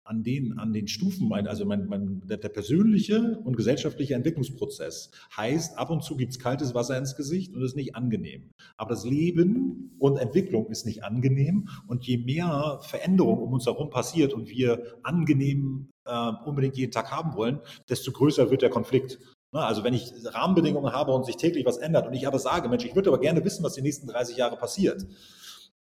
an den, an den Stufen, also mein, mein, der, der, persönliche und gesellschaftliche Entwicklungsprozess heißt, ab und zu gibt es kaltes Wasser ins Gesicht und ist nicht angenehm. Aber das Leben und Entwicklung ist nicht angenehm und je mehr Veränderung um uns herum passiert und wir angenehm äh, unbedingt jeden Tag haben wollen, desto größer wird der Konflikt. Also wenn ich Rahmenbedingungen habe und sich täglich was ändert und ich aber sage, Mensch, ich würde aber gerne wissen, was die nächsten 30 Jahre passiert,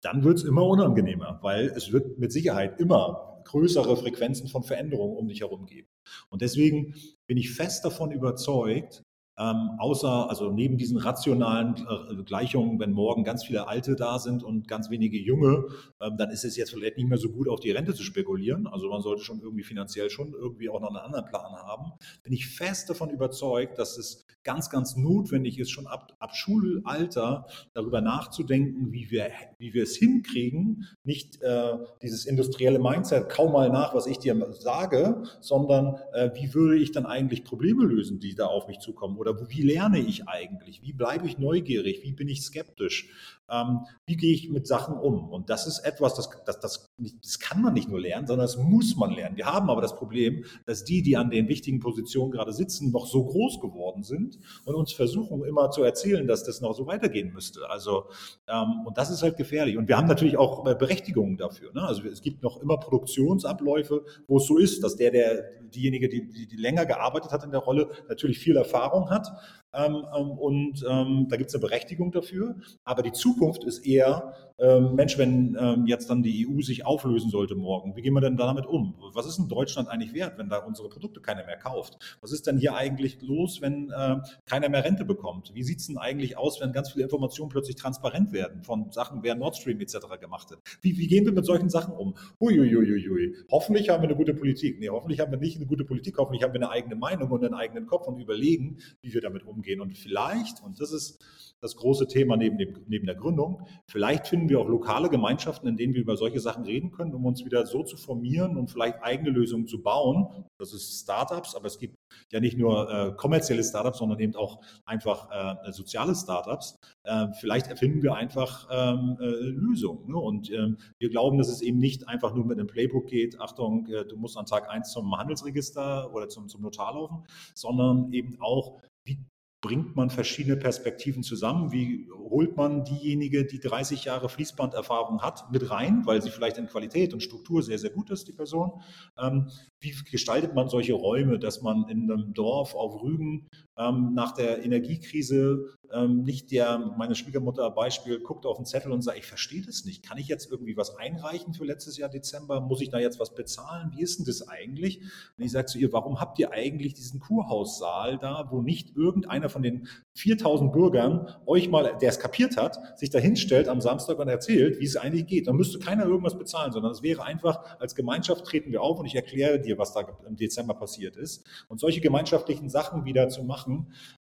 dann wird es immer unangenehmer, weil es wird mit Sicherheit immer größere Frequenzen von Veränderungen um dich herum geben. Und deswegen bin ich fest davon überzeugt, Ähm, außer, also neben diesen rationalen äh, Gleichungen, wenn morgen ganz viele Alte da sind und ganz wenige Junge, ähm, dann ist es jetzt vielleicht nicht mehr so gut, auf die Rente zu spekulieren. Also man sollte schon irgendwie finanziell schon irgendwie auch noch einen anderen Plan haben. Bin ich fest davon überzeugt, dass es ganz, ganz notwendig ist, schon ab, ab Schulalter darüber nachzudenken, wie wir, wie wir es hinkriegen, nicht äh, dieses industrielle Mindset, kaum mal nach, was ich dir sage, sondern äh, wie würde ich dann eigentlich Probleme lösen, die da auf mich zukommen oder wie lerne ich eigentlich? Wie bleibe ich neugierig? Wie bin ich skeptisch? Ähm, wie gehe ich mit Sachen um? Und das ist etwas, das, das, das, das kann man nicht nur lernen, sondern das muss man lernen. Wir haben aber das Problem, dass die, die an den wichtigen Positionen gerade sitzen, noch so groß geworden sind und uns versuchen immer zu erzählen, dass das noch so weitergehen müsste. Also, ähm, und das ist halt gefährlich. Und wir haben natürlich auch äh, Berechtigungen dafür. Ne? Also es gibt noch immer Produktionsabläufe, wo es so ist, dass der, der diejenige, die, die, die länger gearbeitet hat in der Rolle, natürlich viel Erfahrung hat, und ähm, da gibt es eine Berechtigung dafür. Aber die Zukunft ist eher, ähm, Mensch, wenn ähm, jetzt dann die EU sich auflösen sollte morgen, wie gehen wir denn damit um? Was ist in Deutschland eigentlich wert, wenn da unsere Produkte keiner mehr kauft? Was ist denn hier eigentlich los, wenn äh, keiner mehr Rente bekommt? Wie sieht es denn eigentlich aus, wenn ganz viele Informationen plötzlich transparent werden von Sachen, wer Nord Stream etc. gemacht hat? Wie, wie gehen wir mit solchen Sachen um? Huiuiuiui. Hoffentlich haben wir eine gute Politik. Nee, hoffentlich haben wir nicht eine gute Politik. Hoffentlich haben wir eine eigene Meinung und einen eigenen Kopf und überlegen, wie wir damit umgehen umgehen. Und vielleicht, und das ist das große Thema neben, dem, neben der Gründung, vielleicht finden wir auch lokale Gemeinschaften, in denen wir über solche Sachen reden können, um uns wieder so zu formieren und vielleicht eigene Lösungen zu bauen. Das ist Startups, aber es gibt ja nicht nur äh, kommerzielle Startups, sondern eben auch einfach äh, soziale Startups. Äh, vielleicht erfinden wir einfach ähm, äh, Lösungen. Ne? Und ähm, wir glauben, dass es eben nicht einfach nur mit einem Playbook geht, Achtung, äh, du musst an Tag 1 zum Handelsregister oder zum, zum Notar laufen, sondern eben auch, wie bringt man verschiedene Perspektiven zusammen? Wie holt man diejenige, die 30 Jahre Fließbanderfahrung hat, mit rein, weil sie vielleicht in Qualität und Struktur sehr, sehr gut ist, die Person? Ähm, wie gestaltet man solche Räume, dass man in einem Dorf auf Rügen ähm, nach der Energiekrise ähm, nicht der, meine Schwiegermutter Beispiel, guckt auf den Zettel und sagt, ich verstehe das nicht. Kann ich jetzt irgendwie was einreichen für letztes Jahr Dezember? Muss ich da jetzt was bezahlen? Wie ist denn das eigentlich? Und ich sage zu ihr, warum habt ihr eigentlich diesen Kurhaussaal da, wo nicht irgendeiner von den 4000 Bürgern euch mal, der es kapiert hat, sich da hinstellt am Samstag und erzählt, wie es eigentlich geht. Dann müsste keiner irgendwas bezahlen, sondern es wäre einfach, als Gemeinschaft treten wir auf und ich erkläre dir, was da im Dezember passiert ist. Und solche gemeinschaftlichen Sachen wieder zu machen,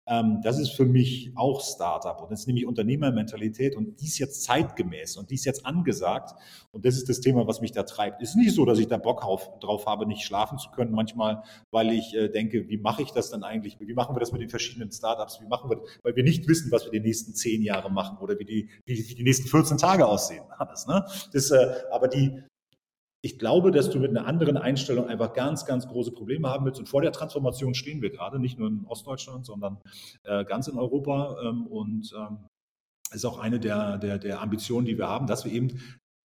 ähm, das ist für mich auch Startup. Und das ist nämlich Unternehmermentalität und die ist jetzt zeitgemäß und die ist jetzt angesagt. Und das ist das Thema, was mich da treibt. Ist nicht so, dass ich da Bock auf, drauf habe, nicht schlafen zu können manchmal, weil ich äh, denke, wie mache ich das dann eigentlich? Wie machen wir das mit den verschiedenen Startups? Wie machen wir das? Weil wir nicht wissen, was wir die nächsten zehn Jahre machen oder wie die, wie, wie die nächsten 14 Tage aussehen. Alles, ne? das, äh, aber die, ich glaube, dass du mit einer anderen Einstellung einfach ganz, ganz große Probleme haben willst. Und vor der Transformation stehen wir gerade, nicht nur in Ostdeutschland, sondern äh, ganz in Europa. Ähm, und ähm, ist auch eine der, der, der Ambitionen, die wir haben, dass wir eben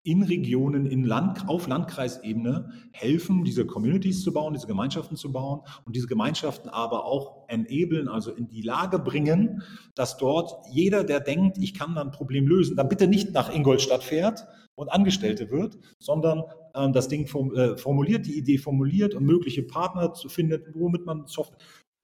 in Regionen, in Land, auf Landkreisebene helfen, diese Communities zu bauen, diese Gemeinschaften zu bauen und diese Gemeinschaften aber auch enablen, also in die Lage bringen, dass dort jeder, der denkt, ich kann dann ein Problem lösen, dann bitte nicht nach Ingolstadt fährt und Angestellte wird, sondern äh, das Ding form, äh, formuliert, die Idee formuliert und mögliche Partner zu finden, womit man Software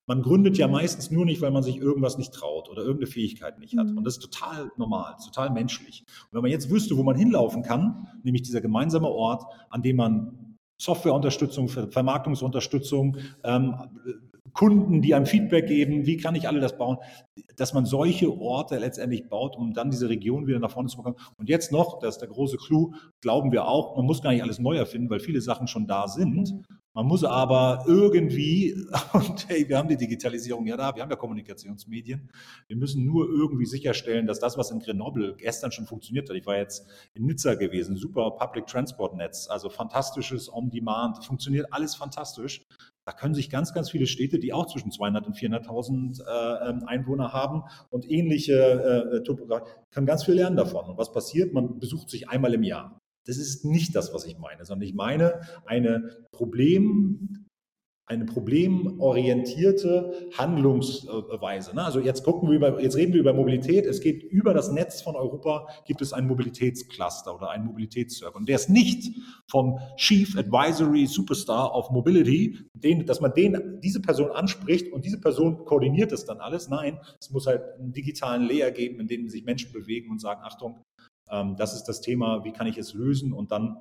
man gründet ja meistens nur nicht, weil man sich irgendwas nicht traut oder irgendeine Fähigkeit nicht hat. Mhm. Und das ist total normal, total menschlich. Und wenn man jetzt wüsste, wo man hinlaufen kann, nämlich dieser gemeinsame Ort, an dem man Softwareunterstützung, Vermarktungsunterstützung, ähm, Kunden, die einem Feedback geben, wie kann ich alle das bauen, dass man solche Orte letztendlich baut, um dann diese Region wieder nach vorne zu bekommen. Und jetzt noch, das ist der große Clou, glauben wir auch, man muss gar nicht alles neu erfinden, weil viele Sachen schon da sind. Man muss aber irgendwie, und hey, wir haben die Digitalisierung ja da, wir haben ja Kommunikationsmedien, wir müssen nur irgendwie sicherstellen, dass das, was in Grenoble gestern schon funktioniert hat, ich war jetzt in Nizza gewesen, super Public Transport Netz, also fantastisches On-Demand, funktioniert alles fantastisch. Da können sich ganz, ganz viele Städte, die auch zwischen 200 und 400.000 äh, ähm, Einwohner haben und ähnliche äh, Topografie, können ganz viel lernen davon. Und was passiert? Man besucht sich einmal im Jahr. Das ist nicht das, was ich meine, sondern ich meine eine Problem, eine problemorientierte Handlungsweise. Ne? Also jetzt gucken wir über, jetzt reden wir über Mobilität. Es geht über das Netz von Europa gibt es einen Mobilitätscluster oder einen Mobilitätsserver. Und der ist nicht vom Chief Advisory Superstar of Mobility, den, dass man den, diese Person anspricht und diese Person koordiniert das dann alles. Nein, es muss halt einen digitalen Layer geben, in dem sich Menschen bewegen und sagen, Achtung, ähm, das ist das Thema, wie kann ich es lösen? Und dann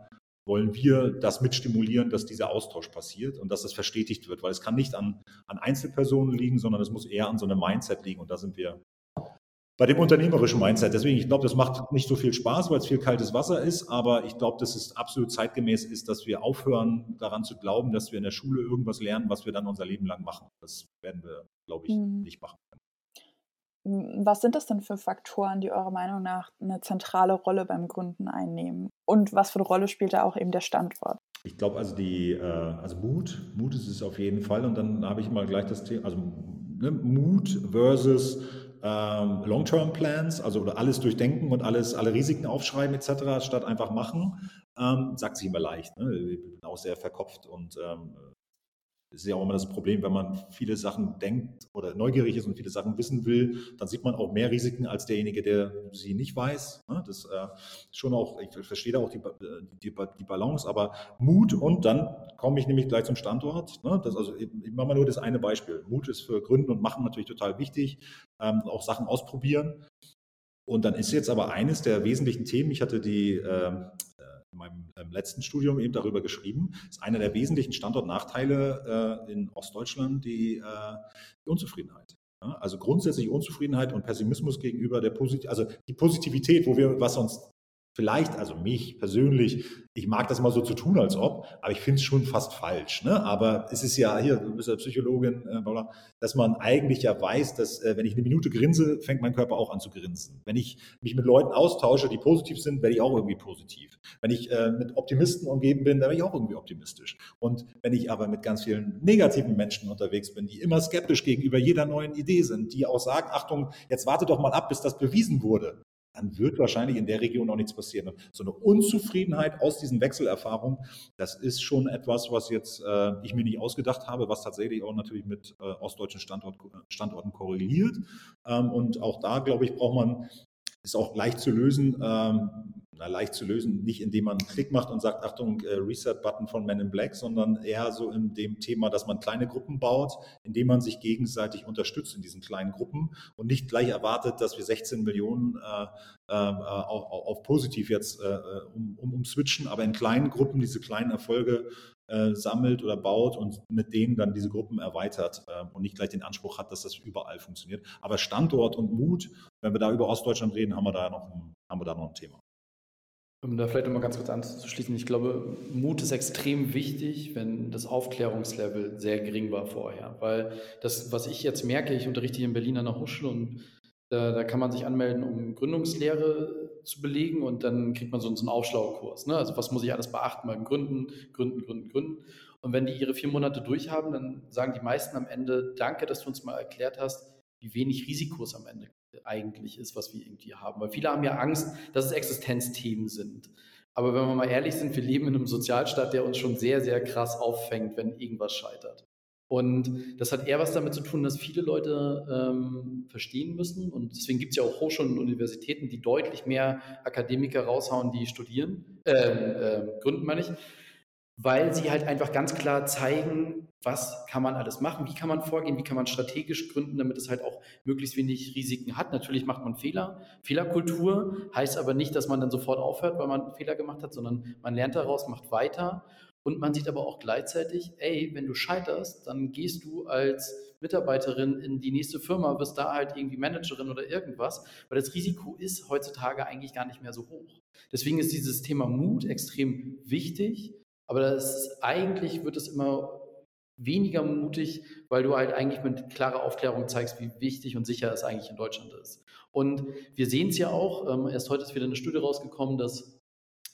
wollen wir das mitstimulieren, dass dieser Austausch passiert und dass das verstetigt wird, weil es kann nicht an, an Einzelpersonen liegen, sondern es muss eher an so einem Mindset liegen und da sind wir bei dem unternehmerischen Mindset. Deswegen, ich glaube, das macht nicht so viel Spaß, weil es viel kaltes Wasser ist, aber ich glaube, dass es absolut zeitgemäß ist, dass wir aufhören, daran zu glauben, dass wir in der Schule irgendwas lernen, was wir dann unser Leben lang machen. Das werden wir, glaube ich, mhm. nicht machen können. Was sind das denn für Faktoren, die eurer Meinung nach eine zentrale Rolle beim Gründen einnehmen? Und was für eine Rolle spielt da auch eben der Standort? Ich glaube, also die, äh, also Mut, Mut ist es auf jeden Fall. Und dann habe ich mal gleich das Thema, also ne, Mut versus ähm, Long-Term-Plans, also oder alles durchdenken und alles, alle Risiken aufschreiben etc., statt einfach machen, ähm, sagt sich immer leicht. Ne? Ich bin auch sehr verkopft und ähm, ist ja auch immer das Problem, wenn man viele Sachen denkt oder neugierig ist und viele Sachen wissen will, dann sieht man auch mehr Risiken als derjenige, der sie nicht weiß. Ne? Das äh, schon auch, ich verstehe da auch die, die, die, Balance, aber Mut und dann komme ich nämlich gleich zum Standort. Ne? Das, also ich, ich mache mal nur das eine Beispiel. Mut ist für Gründen und Machen natürlich total wichtig, ähm, auch Sachen ausprobieren. Und dann ist jetzt aber eines der wesentlichen Themen, ich hatte die äh, in meinem ähm, letzten Studium eben darüber geschrieben, ist einer der wesentlichen Standortnachteile äh, in Ostdeutschland die, äh, die Unzufriedenheit. Ja, also grundsätzlich Unzufriedenheit und Pessimismus gegenüber der Posit also die Positivität, wo wir, was uns vielleicht, also mich persönlich, ich mag das mal so zu tun, als ob, aber ich finde es schon fast falsch. Ne? Aber es ist ja, hier, du bist ja Psychologin, äh, dass man eigentlich ja weiß, dass äh, wenn ich eine Minute grinse, fängt mein Körper auch an zu grinsen. Wenn ich mich mit Leuten austausche, die positiv sind, werde ich auch irgendwie positiv. Wenn ich äh, mit Optimisten umgeben bin, dann werde ich auch irgendwie optimistisch. Und wenn ich aber mit ganz vielen negativen Menschen unterwegs bin, die immer skeptisch gegenüber jeder neuen Idee sind, die auch sagen, Achtung, jetzt warte doch mal ab, bis das bewiesen wurde, dann wird wahrscheinlich in der Region auch nichts passieren. So eine Unzufriedenheit aus diesen Wechselerfahrungen, das ist schon etwas, was jetzt äh, ich mir nicht ausgedacht habe, was tatsächlich auch natürlich mit äh, ostdeutschen Standort, Standorten korreliert. Ähm, und auch da, glaube ich, braucht man, ist auch leicht zu lösen, ähm, na, leicht zu lösen, nicht indem man einen Klick macht und sagt, Achtung, äh, Reset-Button von Men in Black, sondern eher so in dem Thema, dass man kleine Gruppen baut, indem man sich gegenseitig unterstützt in diesen kleinen Gruppen und nicht gleich erwartet, dass wir 16 Millionen äh, äh, auf, auf, positiv jetzt äh, um, um, umswitchen, aber in kleinen Gruppen diese kleinen Erfolge äh, sammelt oder baut und mit denen dann diese Gruppen erweitert äh, und nicht gleich den Anspruch hat, dass das überall funktioniert. Aber Standort und Mut, wenn wir da über Ostdeutschland reden, haben wir da noch ein, haben wir da noch ein Thema. Um da vielleicht nochmal ganz kurz anzuschließen, ich glaube, Mut ist extrem wichtig, wenn das Aufklärungslevel sehr gering war vorher. Weil das, was ich jetzt merke, ich unterrichte hier in Berlin an der Hochschule und da, da kann man sich anmelden, um Gründungslehre zu belegen und dann kriegt man so, so einen Aufschlaukurs. Ne? Also was muss ich alles beachten beim Gründen, Gründen, Gründen, Gründen. Und wenn die ihre vier Monate durchhaben, dann sagen die meisten am Ende, danke, dass du uns mal erklärt hast, wie wenig Risikos am Ende eigentlich ist, was wir irgendwie haben. Weil viele haben ja Angst, dass es Existenzthemen sind. Aber wenn wir mal ehrlich sind, wir leben in einem Sozialstaat, der uns schon sehr, sehr krass auffängt, wenn irgendwas scheitert. Und das hat eher was damit zu tun, dass viele Leute ähm, verstehen müssen. Und deswegen gibt es ja auch Hochschulen und Universitäten, die deutlich mehr Akademiker raushauen, die studieren, äh, äh, gründen meine ich, weil sie halt einfach ganz klar zeigen, was kann man alles machen, wie kann man vorgehen, wie kann man strategisch gründen, damit es halt auch möglichst wenig Risiken hat. Natürlich macht man Fehler. Fehlerkultur heißt aber nicht, dass man dann sofort aufhört, weil man Fehler gemacht hat, sondern man lernt daraus, macht weiter. Und man sieht aber auch gleichzeitig, ey, wenn du scheiterst, dann gehst du als Mitarbeiterin in die nächste Firma, wirst da halt irgendwie Managerin oder irgendwas, weil das Risiko ist heutzutage eigentlich gar nicht mehr so hoch. Deswegen ist dieses Thema Mut extrem wichtig, aber das eigentlich wird es immer weniger mutig, weil du halt eigentlich mit klarer Aufklärung zeigst, wie wichtig und sicher es eigentlich in Deutschland ist. Und wir sehen es ja auch, ähm, erst heute ist wieder eine Studie rausgekommen, dass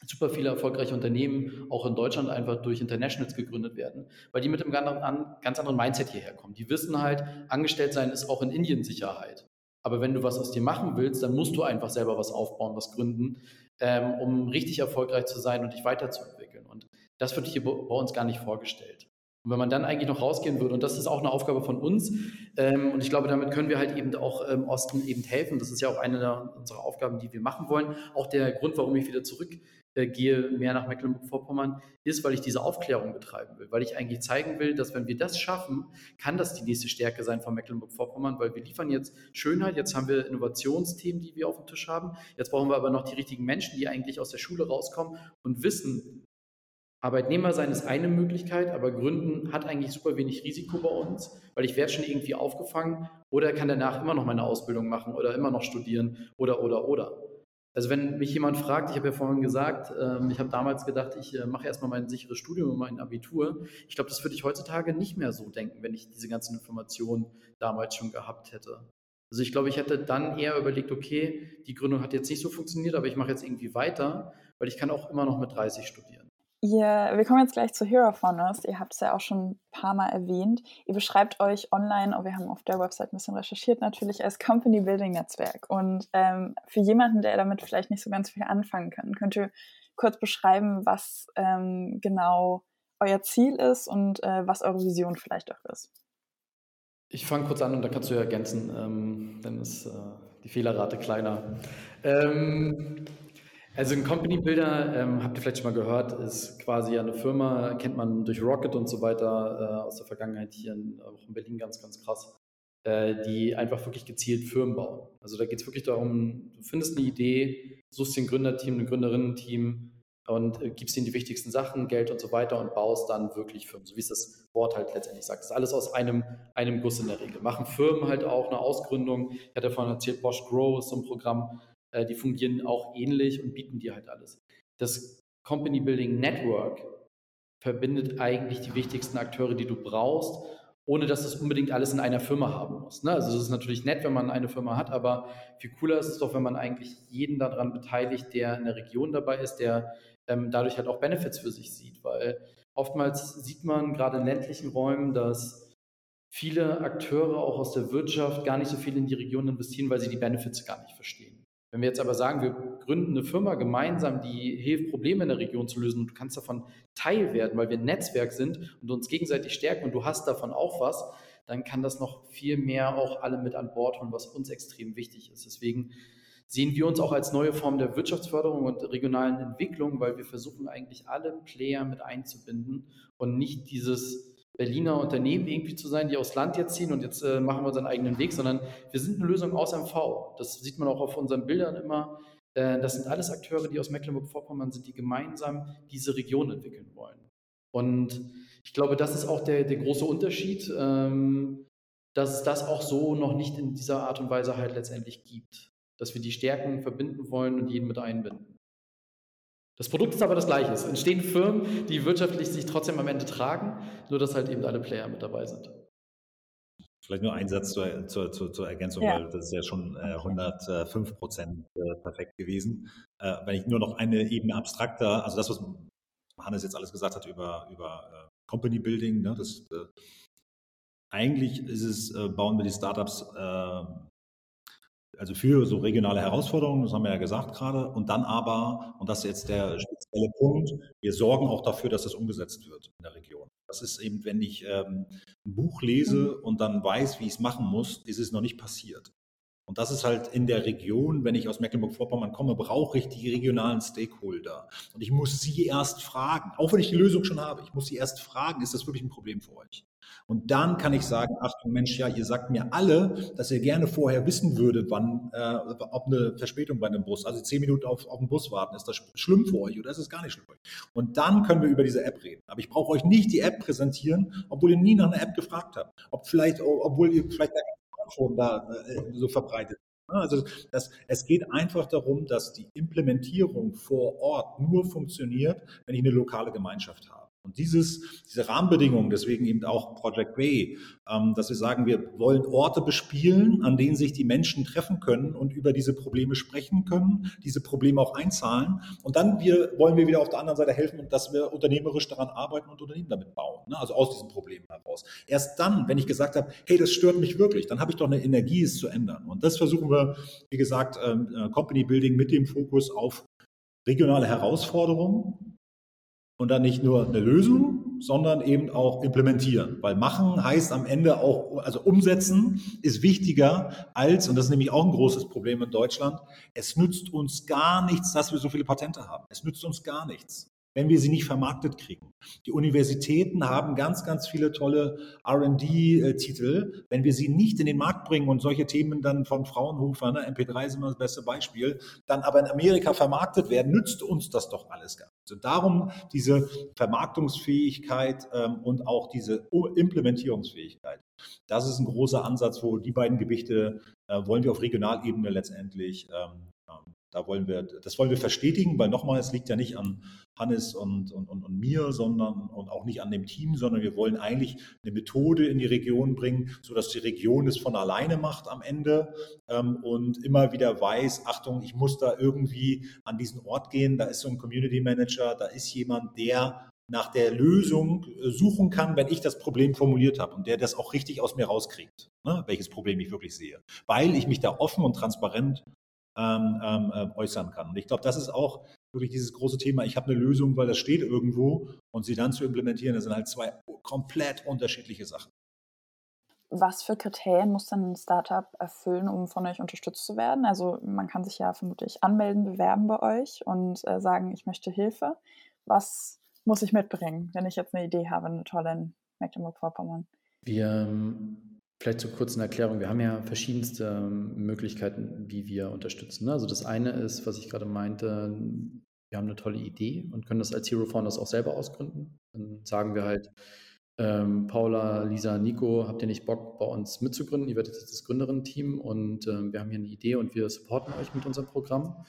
super viele erfolgreiche Unternehmen auch in Deutschland einfach durch Internationals gegründet werden, weil die mit einem ganz anderen Mindset hierher kommen. Die wissen halt, angestellt sein ist auch in Indien Sicherheit. Aber wenn du was aus dir machen willst, dann musst du einfach selber was aufbauen, was gründen, ähm, um richtig erfolgreich zu sein und dich weiterzuentwickeln. Und das wird hier bei uns gar nicht vorgestellt. Und wenn man dann eigentlich noch rausgehen würde, und das ist auch eine Aufgabe von uns, ähm, und ich glaube, damit können wir halt eben auch im ähm, Osten eben helfen. Das ist ja auch eine der, unserer Aufgaben, die wir machen wollen. Auch der Grund, warum ich wieder zurückgehe, mehr nach Mecklenburg-Vorpommern, ist, weil ich diese Aufklärung betreiben will, weil ich eigentlich zeigen will, dass wenn wir das schaffen, kann das die nächste Stärke sein von Mecklenburg-Vorpommern, weil wir liefern jetzt Schönheit, jetzt haben wir Innovationsthemen, die wir auf dem Tisch haben, jetzt brauchen wir aber noch die richtigen Menschen, die eigentlich aus der Schule rauskommen und wissen, Arbeitnehmer sein ist eine Möglichkeit, aber Gründen hat eigentlich super wenig Risiko bei uns, weil ich werde schon irgendwie aufgefangen oder kann danach immer noch meine Ausbildung machen oder immer noch studieren oder, oder, oder. Also wenn mich jemand fragt, ich habe ja vorhin gesagt, ähm, ich habe damals gedacht, ich äh, mache erstmal mein sicheres Studium und mein Abitur. Ich glaube, das würde ich heutzutage nicht mehr so denken, wenn ich diese ganzen Informationen damals schon gehabt hätte. Also ich glaube, ich hätte dann eher überlegt, okay, die Gründung hat jetzt nicht so funktioniert, aber ich mache jetzt irgendwie weiter, weil ich kann auch immer noch mit 30 studieren. Ihr, wir kommen jetzt gleich zu Hero Founders. Ihr habt es ja auch schon ein paar Mal erwähnt. Ihr beschreibt euch online, und wir haben auf der Website ein bisschen recherchiert, natürlich als Company Building Netzwerk. Und ähm, für jemanden, der damit vielleicht nicht so ganz viel anfangen kann, könnt ihr kurz beschreiben, was ähm, genau euer Ziel ist und äh, was eure Vision vielleicht auch ist. Ich fange kurz an und dann kannst du ja ergänzen, ähm, dann ist äh, die Fehlerrate kleiner. Ähm, also ein Company Builder, ähm, habt ihr vielleicht schon mal gehört, ist quasi eine Firma, kennt man durch Rocket und so weiter äh, aus der Vergangenheit hier in, auch in Berlin ganz, ganz krass, äh, die einfach wirklich gezielt Firmen bauen. Also da geht es wirklich darum, du findest eine Idee, suchst dir ein Gründerteam, ein Gründerinnen-Team und äh, gibst ihnen die wichtigsten Sachen, Geld und so weiter und baust dann wirklich Firmen, so wie es das Wort halt letztendlich sagt. Das ist alles aus einem, einem Guss in der Regel. Machen Firmen halt auch eine Ausgründung. Ich hatte vorhin erzählt, Bosch Grow ist so ein Programm, die fungieren auch ähnlich und bieten dir halt alles. Das Company Building Network verbindet eigentlich die wichtigsten Akteure, die du brauchst, ohne dass das unbedingt alles in einer Firma haben muss. Ne? Also es ist natürlich nett, wenn man eine Firma hat, aber viel cooler ist es doch, wenn man eigentlich jeden daran beteiligt, der in der Region dabei ist, der ähm, dadurch halt auch Benefits für sich sieht, weil oftmals sieht man gerade in ländlichen Räumen, dass viele Akteure auch aus der Wirtschaft gar nicht so viel in die Region investieren, weil sie die Benefits gar nicht verstehen. Wenn wir jetzt aber sagen, wir gründen eine Firma gemeinsam, die hilft, Probleme in der Region zu lösen und du kannst davon Teil werden, weil wir ein Netzwerk sind und uns gegenseitig stärken und du hast davon auch was, dann kann das noch viel mehr auch alle mit an Bord holen, was uns extrem wichtig ist. Deswegen sehen wir uns auch als neue Form der Wirtschaftsförderung und regionalen Entwicklung, weil wir versuchen eigentlich alle Player mit einzubinden und nicht dieses Berliner Unternehmen irgendwie zu sein, die aufs Land jetzt ziehen und jetzt äh, machen wir unseren eigenen Weg, sondern wir sind eine Lösung aus MV. Das sieht man auch auf unseren Bildern immer. Äh, das sind alles Akteure, die aus Mecklenburg-Vorpommern sind, die gemeinsam diese Region entwickeln wollen. Und ich glaube, das ist auch der, der große Unterschied, ähm, dass es das auch so noch nicht in dieser Art und Weise halt letztendlich gibt. Dass wir die Stärken verbinden wollen und jeden mit einbinden. Das Produkt ist aber das gleiche. Es entstehen Firmen, die wirtschaftlich sich trotzdem am Ende tragen, nur dass halt eben alle Player mit dabei sind. Vielleicht nur ein Satz zur, zur, zur, zur Ergänzung, ja. weil das ist ja schon äh, 105 Prozent äh, perfekt gewesen. Äh, wenn ich nur noch eine Ebene abstrakter, also das, was Hannes jetzt alles gesagt hat über, über äh, Company Building, ne, das, äh, eigentlich ist es, äh, bauen wir die Startups also für so regionale Herausforderungen, das haben wir ja gesagt gerade, und dann aber, und das ist jetzt der spezielle Punkt, wir sorgen auch dafür, dass das umgesetzt wird in der Region. Das ist eben, wenn ich ähm, ein Buch lese mhm. und dann weiß, wie ich es machen muss, ist es noch nicht passiert. Und das ist halt in der Region, wenn ich aus Mecklenburg-Vorpommern komme, brauche ich die regionalen Stakeholder. Und ich muss sie erst fragen, auch wenn ich die Lösung schon habe, ich muss sie erst fragen, ist das wirklich ein Problem für euch? Und dann kann ich sagen, Achtung Mensch, ja, ihr sagt mir alle, dass ihr gerne vorher wissen würdet, wann, äh, ob eine Verspätung bei einem Bus, also zehn Minuten auf, auf den Bus warten, ist das schlimm für euch oder ist es gar nicht schlimm für euch? Und dann können wir über diese App reden. Aber ich brauche euch nicht die App präsentieren, obwohl ihr nie nach einer App gefragt habt. Ob vielleicht, obwohl ihr vielleicht schon da äh, so verbreitet also das, es geht einfach darum, dass die Implementierung vor Ort nur funktioniert, wenn ich eine lokale Gemeinschaft habe. Und dieses, diese Rahmenbedingungen, deswegen eben auch Project Bay, ähm, dass wir sagen, wir wollen Orte bespielen, an denen sich die Menschen treffen können und über diese Probleme sprechen können, diese Probleme auch einzahlen. Und dann wir, wollen wir wieder auf der anderen Seite helfen, dass wir unternehmerisch daran arbeiten und Unternehmen damit bauen. Ne? Also aus diesen Problemen heraus. Erst dann, wenn ich gesagt habe, hey, das stört mich wirklich, dann habe ich doch eine Energie, es zu ändern. Und das versuchen wir, wie gesagt, ähm, äh, Company Building mit dem Fokus auf regionale Herausforderungen und dann nicht nur eine Lösung, sondern eben auch implementieren. Weil machen heißt am Ende auch, also umsetzen ist wichtiger als, und das ist nämlich auch ein großes Problem in Deutschland, es nützt uns gar nichts, dass wir so viele Patente haben. Es nützt uns gar nichts wenn wir sie nicht vermarktet kriegen. Die Universitäten haben ganz, ganz viele tolle RD-Titel. Wenn wir sie nicht in den Markt bringen und solche Themen dann von Fraunhofer, ne, MP3 ist immer das beste Beispiel, dann aber in Amerika vermarktet werden, nützt uns das doch alles gar nicht. Also darum diese Vermarktungsfähigkeit ähm, und auch diese Implementierungsfähigkeit. Das ist ein großer Ansatz, wo die beiden Gewichte äh, wollen wir auf Regionalebene letztendlich ähm, da wollen wir, das wollen wir verstetigen, weil nochmal, es liegt ja nicht an Hannes und, und, und, und, mir, sondern und auch nicht an dem Team, sondern wir wollen eigentlich eine Methode in die Region bringen, sodass die Region es von alleine macht am Ende ähm, und immer wieder weiß, Achtung, ich muss da irgendwie an diesen Ort gehen, da ist so ein Community Manager, da ist jemand, der nach der Lösung äh, suchen kann, wenn ich das Problem formuliert habe und der das auch richtig aus mir rauskriegt, ne, welches Problem ich wirklich sehe. Weil ich mich da offen und transparent ähm, ähm, äh, äußern kann. Und ich glaube, das ist auch wirklich dieses große Thema. Ich habe eine Lösung, weil das steht irgendwo und sie dann zu implementieren, das sind halt zwei komplett unterschiedliche Sachen. Was für Kriterien muss dann ein Startup erfüllen, um von euch unterstützt zu werden? Also man kann sich ja vermutlich anmelden, bewerben bei euch und äh, sagen, ich möchte Hilfe. Was muss ich mitbringen, wenn ich jetzt eine Idee habe, eine tolle in Mecklenburg-Vorpommern? Wir ähm, Vielleicht zur kurzen Erklärung. Wir haben ja verschiedenste ähm, Möglichkeiten, wie wir unterstützen. Ne? Also das eine ist, was ich gerade meinte, wir haben eine tolle Idee und können das als Hero Founders auch selber ausgründen. Dann sagen wir halt, ähm, Paula, Lisa, Nico, habt ihr nicht Bock, bei uns mitzugründen? Ihr werdet jetzt das Gründerinnen-Team und ähm, wir haben hier eine Idee und wir supporten euch mit unserem Programm.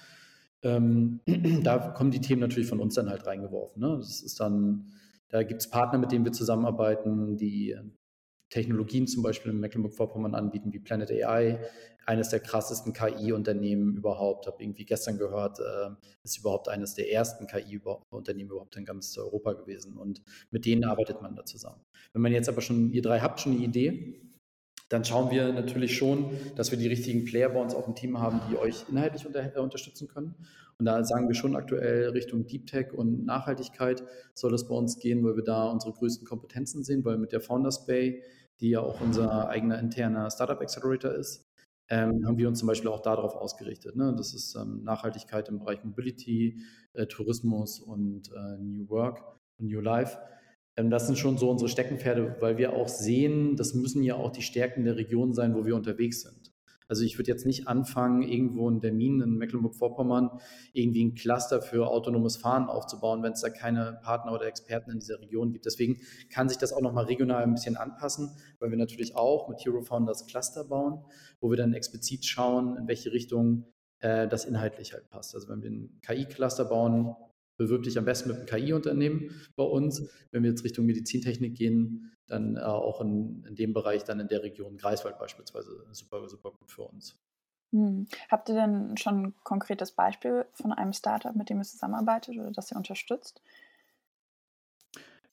Ähm, da kommen die Themen natürlich von uns dann halt reingeworfen. Ne? Das ist dann, da gibt es Partner, mit denen wir zusammenarbeiten, die Technologien zum Beispiel in Mecklenburg-Vorpommern anbieten, wie Planet AI, eines der krassesten KI-Unternehmen überhaupt. Habe irgendwie gestern gehört, äh, ist überhaupt eines der ersten KI-Unternehmen überhaupt in ganz Europa gewesen. Und mit denen arbeitet man da zusammen. Wenn man jetzt aber schon, ihr drei habt schon eine Idee, dann schauen wir natürlich schon, dass wir die richtigen Player bei uns auf dem Team haben, die euch inhaltlich unter, äh, unterstützen können. Und da sagen wir schon aktuell Richtung Deep Tech und Nachhaltigkeit soll das bei uns gehen, weil wir da unsere größten Kompetenzen sehen, weil mit der Founders Bay die ja auch unser eigener interner Startup Accelerator ist, ähm, haben wir uns zum Beispiel auch darauf ausgerichtet. Ne? Das ist ähm, Nachhaltigkeit im Bereich Mobility, äh, Tourismus und äh, New Work und New Life. Ähm, das sind schon so unsere Steckenpferde, weil wir auch sehen, das müssen ja auch die Stärken der Region sein, wo wir unterwegs sind. Also ich würde jetzt nicht anfangen, irgendwo in der Minen in Mecklenburg-Vorpommern irgendwie ein Cluster für autonomes Fahren aufzubauen, wenn es da keine Partner oder Experten in dieser Region gibt. Deswegen kann sich das auch nochmal regional ein bisschen anpassen, weil wir natürlich auch mit Hero Founders Cluster bauen, wo wir dann explizit schauen, in welche Richtung äh, das inhaltlich halt passt. Also wenn wir einen KI-Cluster bauen, bewirb dich am besten mit einem KI-Unternehmen bei uns. Wenn wir jetzt Richtung Medizintechnik gehen, dann äh, auch in, in, dem Bereich, dann in der Region Greifswald beispielsweise super, super gut für uns. Hm. Habt ihr denn schon ein konkretes Beispiel von einem Startup, mit dem ihr zusammenarbeitet oder das ihr unterstützt?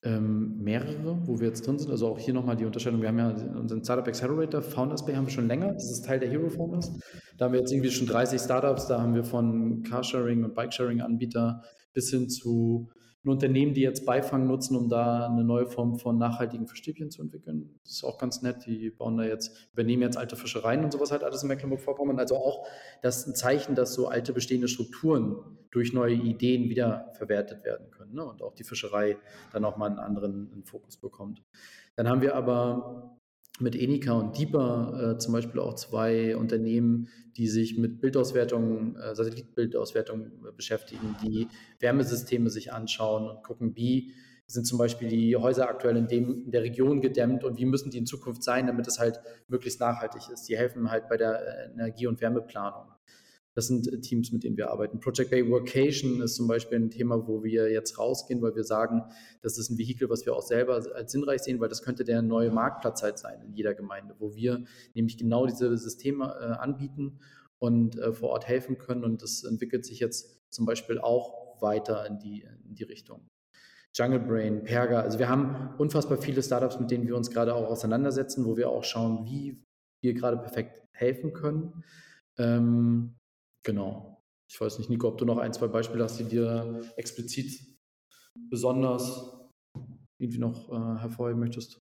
Ähm, mehrere, wo wir jetzt drin sind. Also auch hier nochmal die Unterscheidung. Wir haben ja unseren Startup Accelerator, Founders Bay haben wir schon länger. Das ist Teil der Hero Founders. Da haben wir jetzt irgendwie schon 30 Startups. Da haben wir von Carsharing und Bikesharing-Anbieter bis hin zu Unternehmen, die jetzt Beifang nutzen, um da eine neue Form von nachhaltigen Fischstäbchen zu entwickeln. Das ist auch ganz nett. Die bauen da jetzt, übernehmen jetzt alte Fischereien und sowas halt alles in Mecklenburg-Vorpommern. Also auch das ist ein Zeichen, dass so alte bestehende Strukturen durch neue Ideen wiederverwertet werden können ne? und auch die Fischerei dann auch mal einen anderen Fokus bekommt. Dann haben wir aber mit Enika und Deeper äh, zum Beispiel auch zwei Unternehmen, die sich mit Bildauswertung, äh, Satellitbildauswertung äh, beschäftigen, die Wärmesysteme sich anschauen und gucken, wie sind zum Beispiel die Häuser aktuell in, dem, in der Region gedämmt und wie müssen die in Zukunft sein, damit es halt möglichst nachhaltig ist. Die helfen halt bei der äh, Energie- und Wärmeplanung. Das sind äh, Teams, mit denen wir arbeiten. Project Bay Workation ist zum Beispiel ein Thema, wo wir jetzt rausgehen, weil wir sagen, das ist ein Vehikel, was wir auch selber als sinnreich sehen, weil das könnte der neue Marktplatz halt sein in jeder Gemeinde, wo wir nämlich genau diese Systeme äh, anbieten und äh, vor Ort helfen können. Und das entwickelt sich jetzt zum Beispiel auch weiter in die, in die Richtung. Jungle Brain, Perga. Also wir haben unfassbar viele Startups, mit denen wir uns gerade auch auseinandersetzen, wo wir auch schauen, wie wir gerade perfekt helfen können. Ähm, Genau. Ich weiß nicht, Nico, ob du noch ein, zwei Beispiele hast, die dir explizit besonders irgendwie noch äh, hervorheben möchtest?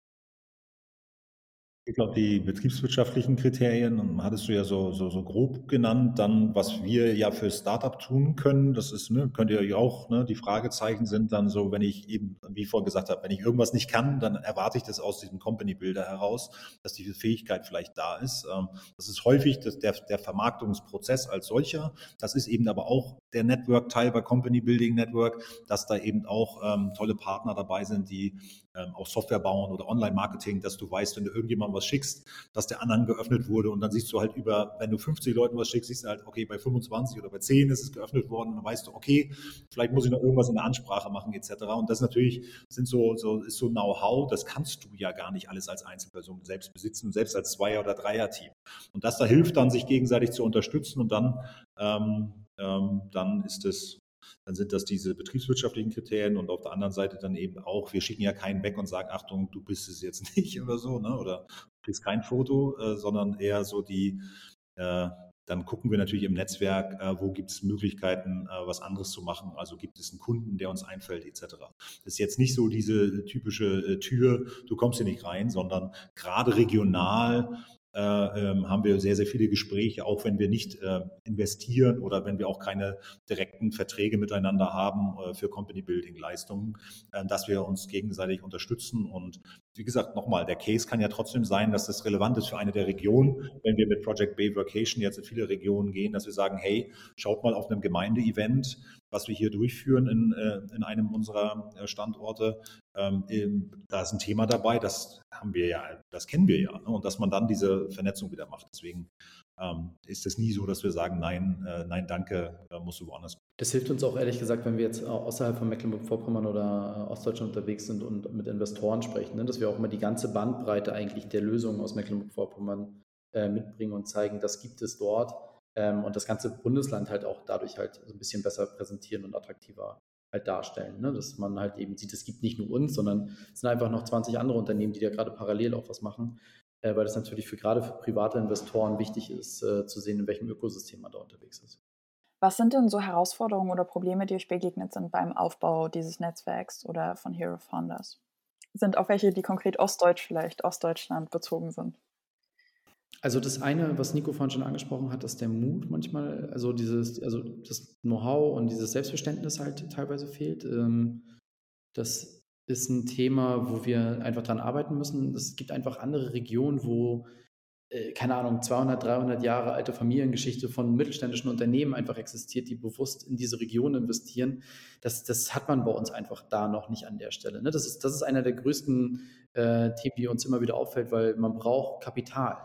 Ich glaube, die betriebswirtschaftlichen Kriterien hattest du ja so, so, so grob genannt. Dann, was wir ja für Startup tun können, das ist, ne, könnt ihr ja auch, ne, die Fragezeichen sind dann so, wenn ich eben, wie ich vorhin gesagt habe, wenn ich irgendwas nicht kann, dann erwarte ich das aus diesem Company-Builder heraus, dass diese Fähigkeit vielleicht da ist. Ähm, das ist häufig das, der, der Vermarktungsprozess als solcher. Das ist eben aber auch der Network-Teil bei Company Building Network, dass da eben auch ähm, tolle Partner dabei sind, die ähm, auch Software bauen oder Online-Marketing, dass du weißt, wenn du irgendjemandem was schickst, dass der Anhang geöffnet wurde und dann siehst du halt über, wenn du 50 Leuten was schickst, siehst du halt, okay, bei 25 oder bei 10 ist es geöffnet worden und dann weißt du, okay, vielleicht muss ich noch irgendwas in der Ansprache machen etc. Und das natürlich sind so, so ist so Know-how, das kannst du ja gar nicht alles als Einzelperson selbst besitzen, selbst als Zweier- oder Dreier-Team. Und das da hilft dann, sich gegenseitig zu unterstützen und dann, ähm, ähm, dann ist es dann sind das diese betriebswirtschaftlichen Kriterien und auf der anderen Seite dann eben auch, wir schicken ja keinen weg und sagen, Achtung, du bist es jetzt nicht oder so, ne? oder du kriegst kein Foto, äh, sondern eher so die, äh, dann gucken wir natürlich im Netzwerk, äh, wo gibt es Möglichkeiten, äh, was anderes zu machen. Also gibt es einen Kunden, der uns einfällt, etc. Das ist jetzt nicht so diese typische äh, Tür, du kommst hier nicht rein, sondern gerade regional äh, ähm, haben wir sehr, sehr viele Gespräche, auch wenn wir nicht äh, investieren oder wenn wir auch keine direkten Verträge miteinander haben äh, für Company Building Leistungen, dass wir uns gegenseitig unterstützen. Und wie gesagt, nochmal, der Case kann ja trotzdem sein, dass das relevant ist für eine der Regionen, wenn wir mit Project Bay Vacation jetzt in viele Regionen gehen, dass wir sagen, hey, schaut mal auf einem Gemeindeevent, was wir hier durchführen in, in einem unserer Standorte, ähm, da ist ein Thema dabei, das haben wir ja, das kennen wir ja. Ne? Und dass man dann diese Vernetzung wieder macht. Deswegen ähm, ist es nie so, dass wir sagen, nein, äh, nein, danke, da musst du woanders. Das hilft uns auch ehrlich gesagt, wenn wir jetzt außerhalb von Mecklenburg-Vorpommern oder Ostdeutschland unterwegs sind und mit Investoren sprechen, ne? dass wir auch immer die ganze Bandbreite eigentlich der Lösungen aus Mecklenburg-Vorpommern äh, mitbringen und zeigen, das gibt es dort ähm, und das ganze Bundesland halt auch dadurch halt so ein bisschen besser präsentieren und attraktiver halt darstellen. Ne? Dass man halt eben sieht, es gibt nicht nur uns, sondern es sind einfach noch 20 andere Unternehmen, die da gerade parallel auch was machen, äh, weil das natürlich für gerade für private Investoren wichtig ist, äh, zu sehen, in welchem Ökosystem man da unterwegs ist. Was sind denn so Herausforderungen oder Probleme, die euch begegnet sind beim Aufbau dieses Netzwerks oder von Hero Founders? Sind auch welche, die konkret Ostdeutsch vielleicht, Ostdeutschland bezogen sind? Also das eine, was Nico vorhin schon angesprochen hat, ist der Mut manchmal, also dieses, also das Know-how und dieses Selbstverständnis halt teilweise fehlt. Ähm, das ist ein Thema, wo wir einfach dran arbeiten müssen. Es gibt einfach andere Regionen, wo, äh, keine Ahnung, 200, 300 Jahre alte Familiengeschichte von mittelständischen Unternehmen einfach existiert, die bewusst in diese Region investieren. Das, das hat man bei uns einfach da noch nicht an der Stelle. Ne? Das, ist, das ist einer der größten äh, Themen, die uns immer wieder auffällt, weil man braucht Kapital.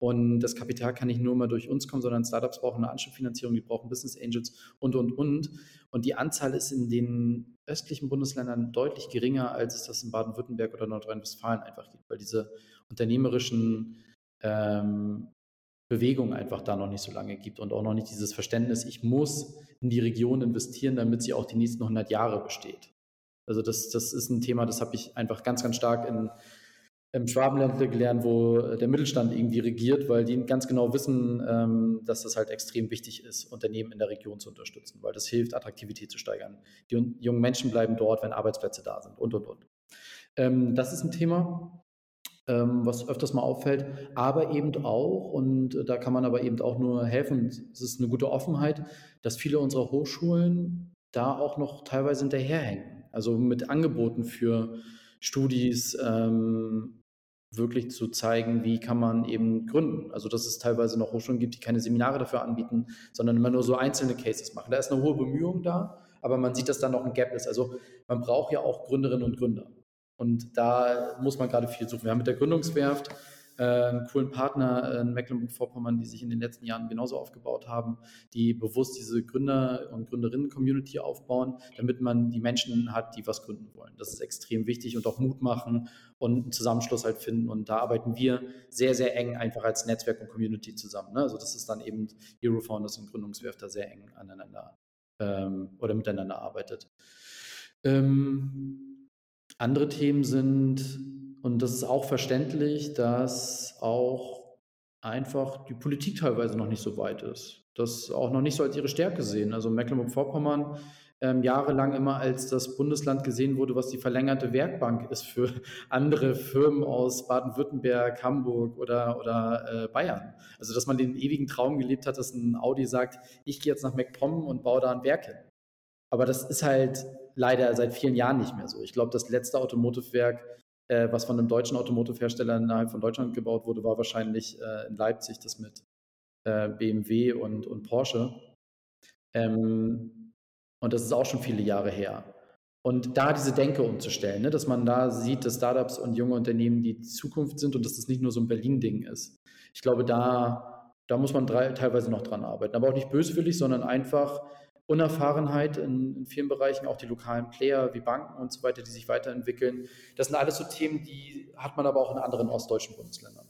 Und das Kapital kann nicht nur mal durch uns kommen, sondern Startups brauchen eine Anschubfinanzierung, die brauchen Business Angels und, und, und. Und die Anzahl ist in den östlichen Bundesländern deutlich geringer, als es das in Baden-Württemberg oder Nordrhein-Westfalen einfach gibt, weil diese unternehmerischen ähm, Bewegungen einfach da noch nicht so lange gibt und auch noch nicht dieses Verständnis, ich muss in die Region investieren, damit sie auch die nächsten 100 Jahre besteht. Also das, das ist ein Thema, das habe ich einfach ganz, ganz stark in im Schwabenland gelernt, wo äh, der Mittelstand irgendwie regiert, weil die ganz genau wissen, ähm, dass das halt extrem wichtig ist, Unternehmen in der Region zu unterstützen, weil das hilft, Attraktivität zu steigern. Die jungen Menschen bleiben dort, wenn Arbeitsplätze da sind und, und, und. Ähm, das ist ein Thema, ähm, was öfters mal auffällt, aber eben auch, und da kann man aber eben auch nur helfen, es ist eine gute Offenheit, dass viele unserer Hochschulen da auch noch teilweise hinterherhängen. Also mit Angeboten für Studis, ähm, wirklich zu zeigen, wie kann man eben gründen. Also dass es teilweise noch Hochschulen gibt, die keine Seminare dafür anbieten, sondern immer nur so einzelne Cases machen. Da ist eine hohe Bemühung da, aber man sieht, dass da noch ein Gap ist. Also man braucht ja auch Gründerinnen und Gründer. Und da muss man gerade viel suchen. Wir haben mit der Gründungswerft einen coolen Partner in Mecklenburg-Vorpommern, die sich in den letzten Jahren genauso aufgebaut haben, die bewusst diese Gründer- und Gründerinnen-Community aufbauen, damit man die Menschen hat, die was gründen wollen. Das ist extrem wichtig und auch Mut machen und einen Zusammenschluss halt finden. Und da arbeiten wir sehr, sehr eng einfach als Netzwerk und Community zusammen. Ne? Also das ist dann eben Hero Founders und Gründungswerft da sehr eng aneinander ähm, oder miteinander arbeitet. Ähm, andere Themen sind und das ist auch verständlich, dass auch einfach die Politik teilweise noch nicht so weit ist. Das auch noch nicht so als ihre Stärke sehen. Also Mecklenburg-Vorpommern ähm, jahrelang immer als das Bundesland gesehen wurde, was die verlängerte Werkbank ist für andere Firmen aus Baden-Württemberg, Hamburg oder, oder äh, Bayern. Also dass man den ewigen Traum gelebt hat, dass ein Audi sagt, ich gehe jetzt nach MacPom und baue da ein Werk hin. Aber das ist halt leider seit vielen Jahren nicht mehr so. Ich glaube, das letzte Automotive-Werk, äh, was von einem deutschen Automotive-Hersteller innerhalb von Deutschland gebaut wurde, war wahrscheinlich äh, in Leipzig, das mit äh, BMW und, und Porsche. Ähm, und das ist auch schon viele Jahre her. Und da diese Denke umzustellen, ne, dass man da sieht, dass Startups und junge Unternehmen die Zukunft sind und dass das nicht nur so ein Berlin-Ding ist. Ich glaube, da, da muss man drei, teilweise noch dran arbeiten. Aber auch nicht böswillig, sondern einfach Unerfahrenheit in, in, vielen Bereichen, auch die lokalen Player wie Banken und so weiter, die sich weiterentwickeln. Das sind alles so Themen, die hat man aber auch in anderen ostdeutschen Bundesländern.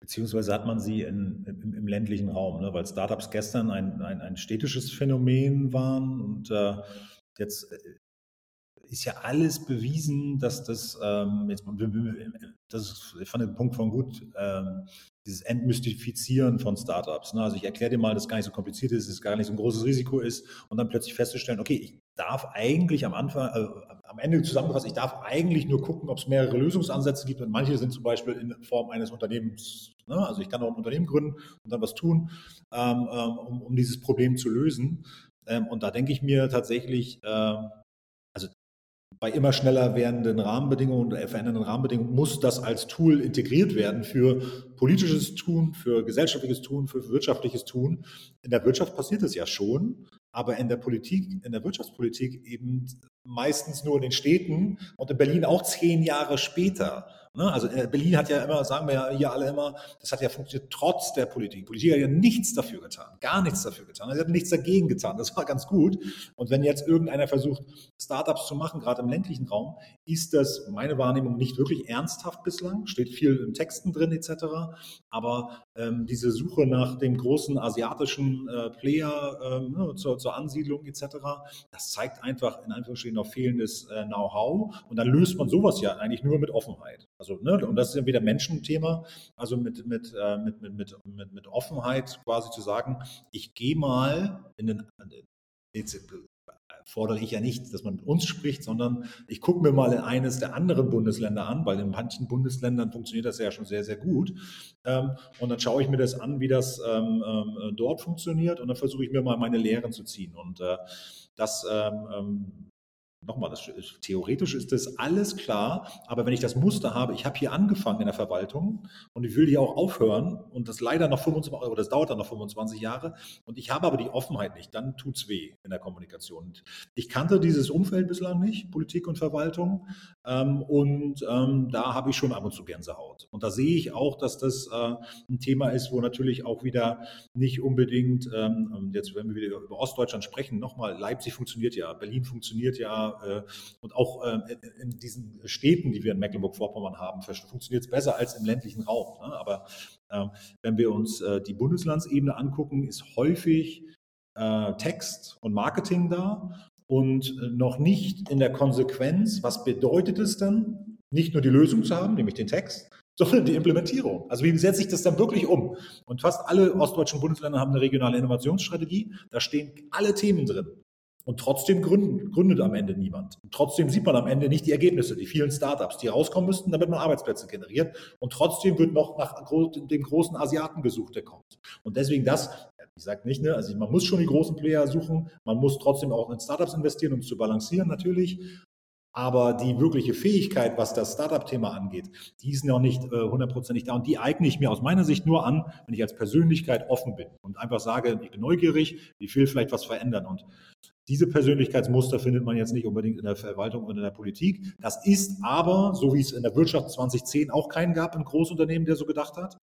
Beziehungsweise hat man sie in, im, im, ländlichen Raum, ne? weil Startups gestern ein, ein, ein städtisches Phänomen waren und äh, jetzt äh, ist ja alles bewiesen, dass das, ähm, jetzt, das ist, ich fand den Punkt von gut, ähm, dieses Entmystifizieren von Startups. Ne? Also ich erkläre dir mal, dass es gar nicht so kompliziert ist, dass es gar nicht so ein großes Risiko ist und dann plötzlich festzustellen, okay, ich darf eigentlich am Anfang, äh, am Ende zusammengefasst, ich darf eigentlich nur gucken, ob es mehrere Lösungsansätze gibt und manche sind zum Beispiel in Form eines Unternehmens. Ne? Also ich kann auch ein Unternehmen gründen und dann was tun, ähm, ähm um, um, dieses Problem zu lösen. Ähm, und da denke ich mir tatsächlich, äh, bei immer schneller werdenden Rahmenbedingungen und verändernden Rahmenbedingungen muss das als Tool integriert werden für politisches Tun, für gesellschaftliches Tun, für wirtschaftliches Tun. In der Wirtschaft passiert es ja schon, aber in der Politik, in der Wirtschaftspolitik eben meistens nur in den Städten und in Berlin auch zehn Jahre später. Ne? Also äh, Berlin hat ja immer, sagen wir ja hier alle immer, das hat ja funktioniert trotz der Politik. Politik hat ja nichts dafür getan, gar nichts dafür getan. Sie hat nichts dagegen getan. Das war ganz gut. Und wenn jetzt irgendeiner versucht, Startups zu machen, gerade im ländlichen Raum, ist das meine Wahrnehmung nicht wirklich ernsthaft bislang. Steht viel in Texten drin etc. Aber ähm, diese Suche nach dem großen asiatischen äh, Player ähm, ne, zur, zur, Ansiedlung etc., das zeigt einfach in Anführungsstrichen noch fehlendes äh, Know-how. Und dann löst man sowas ja eigentlich nur mit Offenheit. Also, ne, und das ist ja wieder Menschenthema, also mit, mit, äh, mit, mit, mit, mit, mit Offenheit quasi zu sagen, ich gehe mal in den, jetzt äh, fordere ich ja nicht, dass man mit uns spricht, sondern ich gucke mir mal in eines der anderen Bundesländer an, weil in manchen Bundesländern funktioniert das ja schon sehr, sehr gut. Ähm, und dann schaue ich mir das an, wie das ähm, ähm, dort funktioniert und dann versuche ich mir mal meine Lehren zu ziehen. Und äh, das Nochmal, das, theoretisch ist das alles klar, aber wenn ich das Muster habe, ich habe hier angefangen in der Verwaltung und ich will hier auch aufhören und das leider noch 25, oder das dauert dann noch 25 Jahre und ich habe aber die Offenheit nicht, dann tut es weh in der Kommunikation. Ich kannte dieses Umfeld bislang nicht, Politik und Verwaltung, ähm, und ähm, da habe ich schon ab und zu Gänsehaut. Und da sehe ich auch, dass das äh, ein Thema ist, wo natürlich auch wieder nicht unbedingt, ähm, jetzt wenn wir wieder über Ostdeutschland sprechen, nochmal, Leipzig funktioniert ja, Berlin funktioniert ja, äh, und auch äh, in diesen Städten, die wir in Mecklenburg-Vorpommern haben, funktioniert es besser als im ländlichen Raum. Ne? Aber ähm, wenn wir uns äh, die Bundeslandsebene angucken, ist häufig Text und Marketing da und noch nicht in der Konsequenz, was bedeutet es dann, nicht nur die Lösung zu haben, nämlich den Text, sondern die Implementierung. Also wie setze ich das dann wirklich um? Und fast alle ostdeutschen Bundesländer haben eine regionale Innovationsstrategie. Da stehen alle Themen drin. Und trotzdem gründet, gründet am Ende niemand. Und trotzdem sieht man am Ende nicht die Ergebnisse, die vielen Startups, die rauskommen müssten, damit man Arbeitsplätze generiert. Und trotzdem wird noch nach dem großen Asiaten gesucht, der kommt. Und deswegen das, ich sage nicht, ne, also man muss schon die großen Player suchen, man muss trotzdem auch in Startups investieren, um es zu balancieren natürlich. Aber die wirkliche Fähigkeit, was das Startup-Thema angeht, die ist noch nicht äh, hundertprozentig da. Und die eigne ich mir aus meiner Sicht nur an, wenn ich als Persönlichkeit offen bin und einfach sage, ich bin neugierig, ich will vielleicht was verändern. Und diese Persönlichkeitsmuster findet man jetzt nicht unbedingt in der Verwaltung und in der Politik. Das ist aber, so wie es in der Wirtschaft 2010 auch keinen gab, ein Großunternehmen, der so gedacht hat.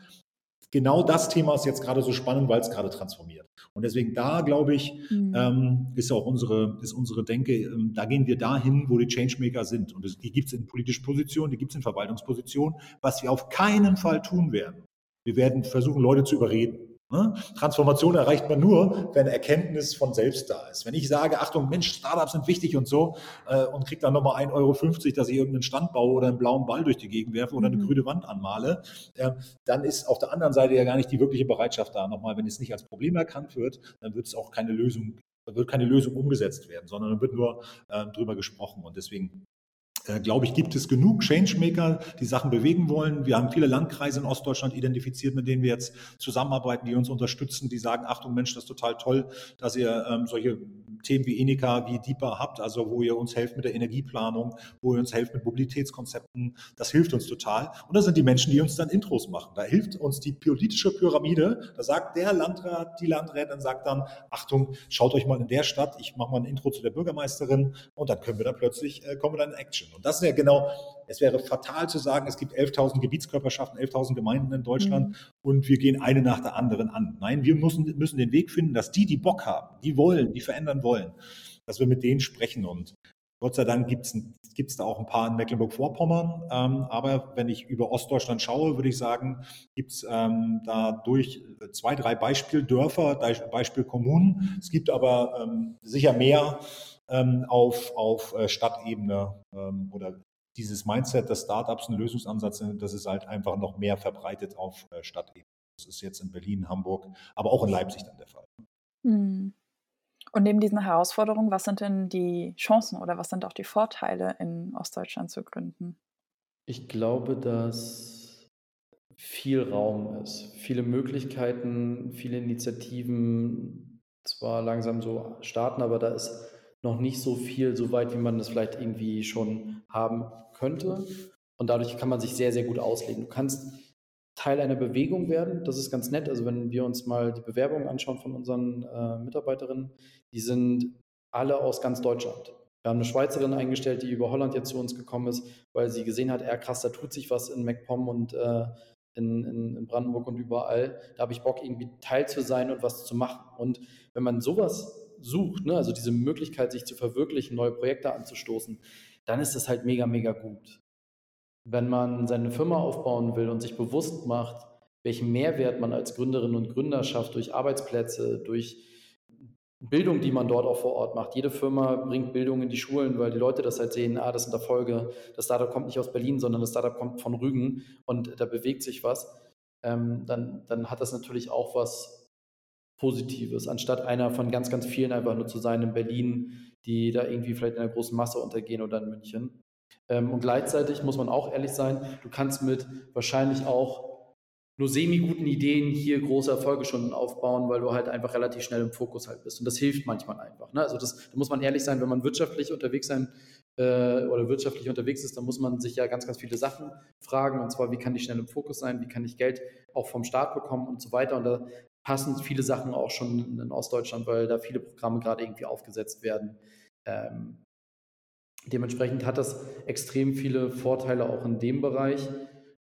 Genau das Thema ist jetzt gerade so spannend, weil es gerade transformiert. Und deswegen da, glaube ich, mhm. ähm, ist auch unsere, ist unsere Denke, ähm, da gehen wir dahin, wo die Changemaker sind. Und die gibt es in politischen Positionen, die gibt es in Verwaltungspositionen, was wir auf keinen Fall tun werden. Wir werden versuchen, Leute zu überreden. Ne? Transformation erreicht man nur, wenn Erkenntnis von selbst da ist. Wenn ich sage, Achtung, Mensch, Startups sind wichtig und so äh, und kriege dann nochmal 1,50 Euro, dass ich irgendeinen Stand baue oder einen blauen Ball durch die Gegend werfe oder eine mhm. grüne Wand anmale, äh, dann ist auf der anderen Seite ja gar nicht die wirkliche Bereitschaft da. Nochmal, wenn es nicht als Problem erkannt wird, dann wird es auch keine Lösung wird keine Lösung umgesetzt werden, sondern da wird nur äh, drüber gesprochen. Und deswegen äh, glaube ich, gibt es genug Changemaker, die Sachen bewegen wollen. Wir haben viele Landkreise in Ostdeutschland identifiziert, mit denen wir jetzt zusammenarbeiten, die uns unterstützen, die sagen, Achtung Mensch, das ist total toll, dass ihr ähm, solche Themen wie Enika, wie DIPA habt, also wo ihr uns helft mit der Energieplanung, wo ihr uns helft mit Mobilitätskonzepten. Das hilft uns total. Und das sind die Menschen, die uns dann Intros machen. Da hilft uns die politische Pyramide. Da sagt der Landrat, die Landrätin sagt dann, Achtung, schaut euch mal in der Stadt, ich mache mal ein Intro zu der Bürgermeisterin und dann können wir da plötzlich, äh, kommen wir dann in Action. Und das ist ja genau, es wäre fatal zu sagen, es gibt 11.000 Gebietskörperschaften, 11.000 Gemeinden in Deutschland mhm. und wir gehen eine nach der anderen an. Nein, wir müssen, müssen den Weg finden, dass die, die Bock haben, die wollen, die verändern wollen, dass wir mit denen sprechen. Und Gott sei Dank gibt es da auch ein paar in Mecklenburg-Vorpommern. Ähm, aber wenn ich über Ostdeutschland schaue, würde ich sagen, gibt es ähm, da durch zwei, drei Beispieldörfer, Beispielkommunen. Es gibt aber ähm, sicher mehr ähm, auf, auf äh, Stadtebene ähm, oder dieses Mindset des Startups, ein Lösungsansatz, das ist halt einfach noch mehr verbreitet auf äh, Stadtebene. Das ist jetzt in Berlin, Hamburg, aber auch in Leipzig dann der Fall. Hm. Und neben diesen Herausforderungen, was sind denn die Chancen oder was sind auch die Vorteile, in Ostdeutschland zu gründen? Ich glaube, dass viel Raum ist, viele Möglichkeiten, viele Initiativen zwar langsam so starten, aber da ist noch nicht so viel, so weit, wie man das vielleicht irgendwie schon haben könnte. Und dadurch kann man sich sehr, sehr gut auslegen. Du kannst Teil einer Bewegung werden. Das ist ganz nett. Also wenn wir uns mal die Bewerbungen anschauen von unseren äh, Mitarbeiterinnen, die sind alle aus ganz Deutschland. Wir haben eine Schweizerin eingestellt, die über Holland jetzt zu uns gekommen ist, weil sie gesehen hat, er krass, da tut sich was in MacPom und äh, in, in, in, Brandenburg und überall. Da habe ich Bock, irgendwie Teil zu sein und was zu machen. Und wenn man sowas sucht, ne, also diese Möglichkeit, sich zu verwirklichen, neue Projekte anzustoßen, dann ist das halt mega, mega gut. Wenn man seine Firma aufbauen will und sich bewusst macht, welchen Mehrwert man als Gründerin und Gründer schafft durch Arbeitsplätze, durch Bildung, die man dort auch vor Ort macht. Jede Firma bringt Bildung in die Schulen, weil die Leute das halt sehen, ah, das sind Erfolge, das Startup kommt nicht aus Berlin, sondern das Startup kommt von Rügen und da bewegt sich was. Ähm, dann, dann hat das natürlich auch was Positives, anstatt einer von ganz, ganz vielen einfach nur zu sein in Berlin, die da irgendwie vielleicht in einer großen Masse untergehen oder in München. Ähm, und gleichzeitig muss man auch ehrlich sein, du kannst mit wahrscheinlich auch nur semi-guten Ideen hier große Erfolge schon aufbauen, weil du halt einfach relativ schnell im Fokus halt bist. Und das hilft manchmal einfach. Ne? Also das, da muss man ehrlich sein, wenn man wirtschaftlich unterwegs sein äh, oder wirtschaftlich unterwegs ist, dann muss man sich ja ganz, ganz viele Sachen fragen. Und zwar, wie kann ich schnell im Fokus sein, wie kann ich Geld auch vom Staat bekommen und so weiter. Und da passen viele Sachen auch schon in Ostdeutschland, weil da viele Programme gerade irgendwie aufgesetzt werden. Ähm, dementsprechend hat das extrem viele Vorteile auch in dem Bereich,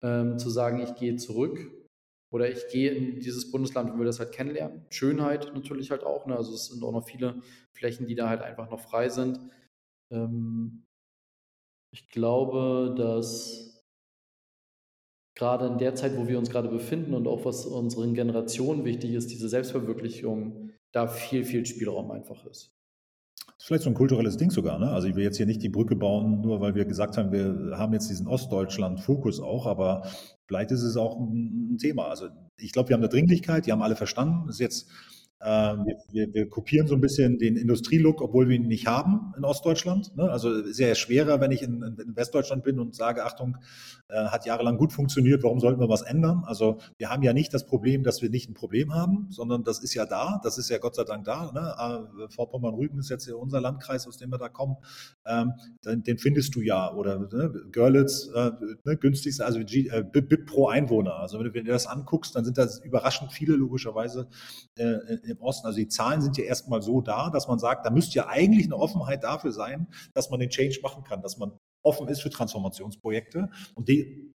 ähm, zu sagen, ich gehe zurück oder ich gehe in dieses Bundesland und will das halt kennenlernen. Schönheit natürlich halt auch. Ne? Also es sind auch noch viele Flächen, die da halt einfach noch frei sind. Ähm, ich glaube, dass gerade in der Zeit, wo wir uns gerade befinden und auch was unseren Generationen wichtig ist, diese Selbstverwirklichung, da viel, viel Spielraum einfach ist. Das ist vielleicht so ein kulturelles Ding sogar. Ne? Also ich will jetzt hier nicht die Brücke bauen, nur weil wir gesagt haben, wir haben jetzt diesen Ostdeutschland-Fokus auch, aber vielleicht ist es auch ein Thema. Also ich glaube, wir haben eine Dringlichkeit, die haben alle verstanden. Das ist jetzt wir, wir, wir, kopieren so ein bisschen den Industrielook, obwohl wir ihn nicht haben in Ostdeutschland. Ne? Also sehr schwerer, wenn ich in, in, Westdeutschland bin und sage, Achtung, äh, hat jahrelang gut funktioniert, warum sollten wir was ändern? Also wir haben ja nicht das Problem, dass wir nicht ein Problem haben, sondern das ist ja da, das ist ja Gott sei Dank da. Ne? Äh, Vorpommern-Rügen ist jetzt ja unser Landkreis, aus dem wir da kommen. Ähm, den, den, findest du ja. Oder ne? Görlitz, äh, ne? günstigste, also G, äh, BIP pro Einwohner. Also wenn du, wenn du das anguckst, dann sind das überraschend viele logischerweise äh, im Osten. Also die Zahlen sind ja erstmal so da, dass man sagt, da müsste ja eigentlich eine Offenheit dafür sein, dass man den Change machen kann, dass man offen ist für Transformationsprojekte. Und die,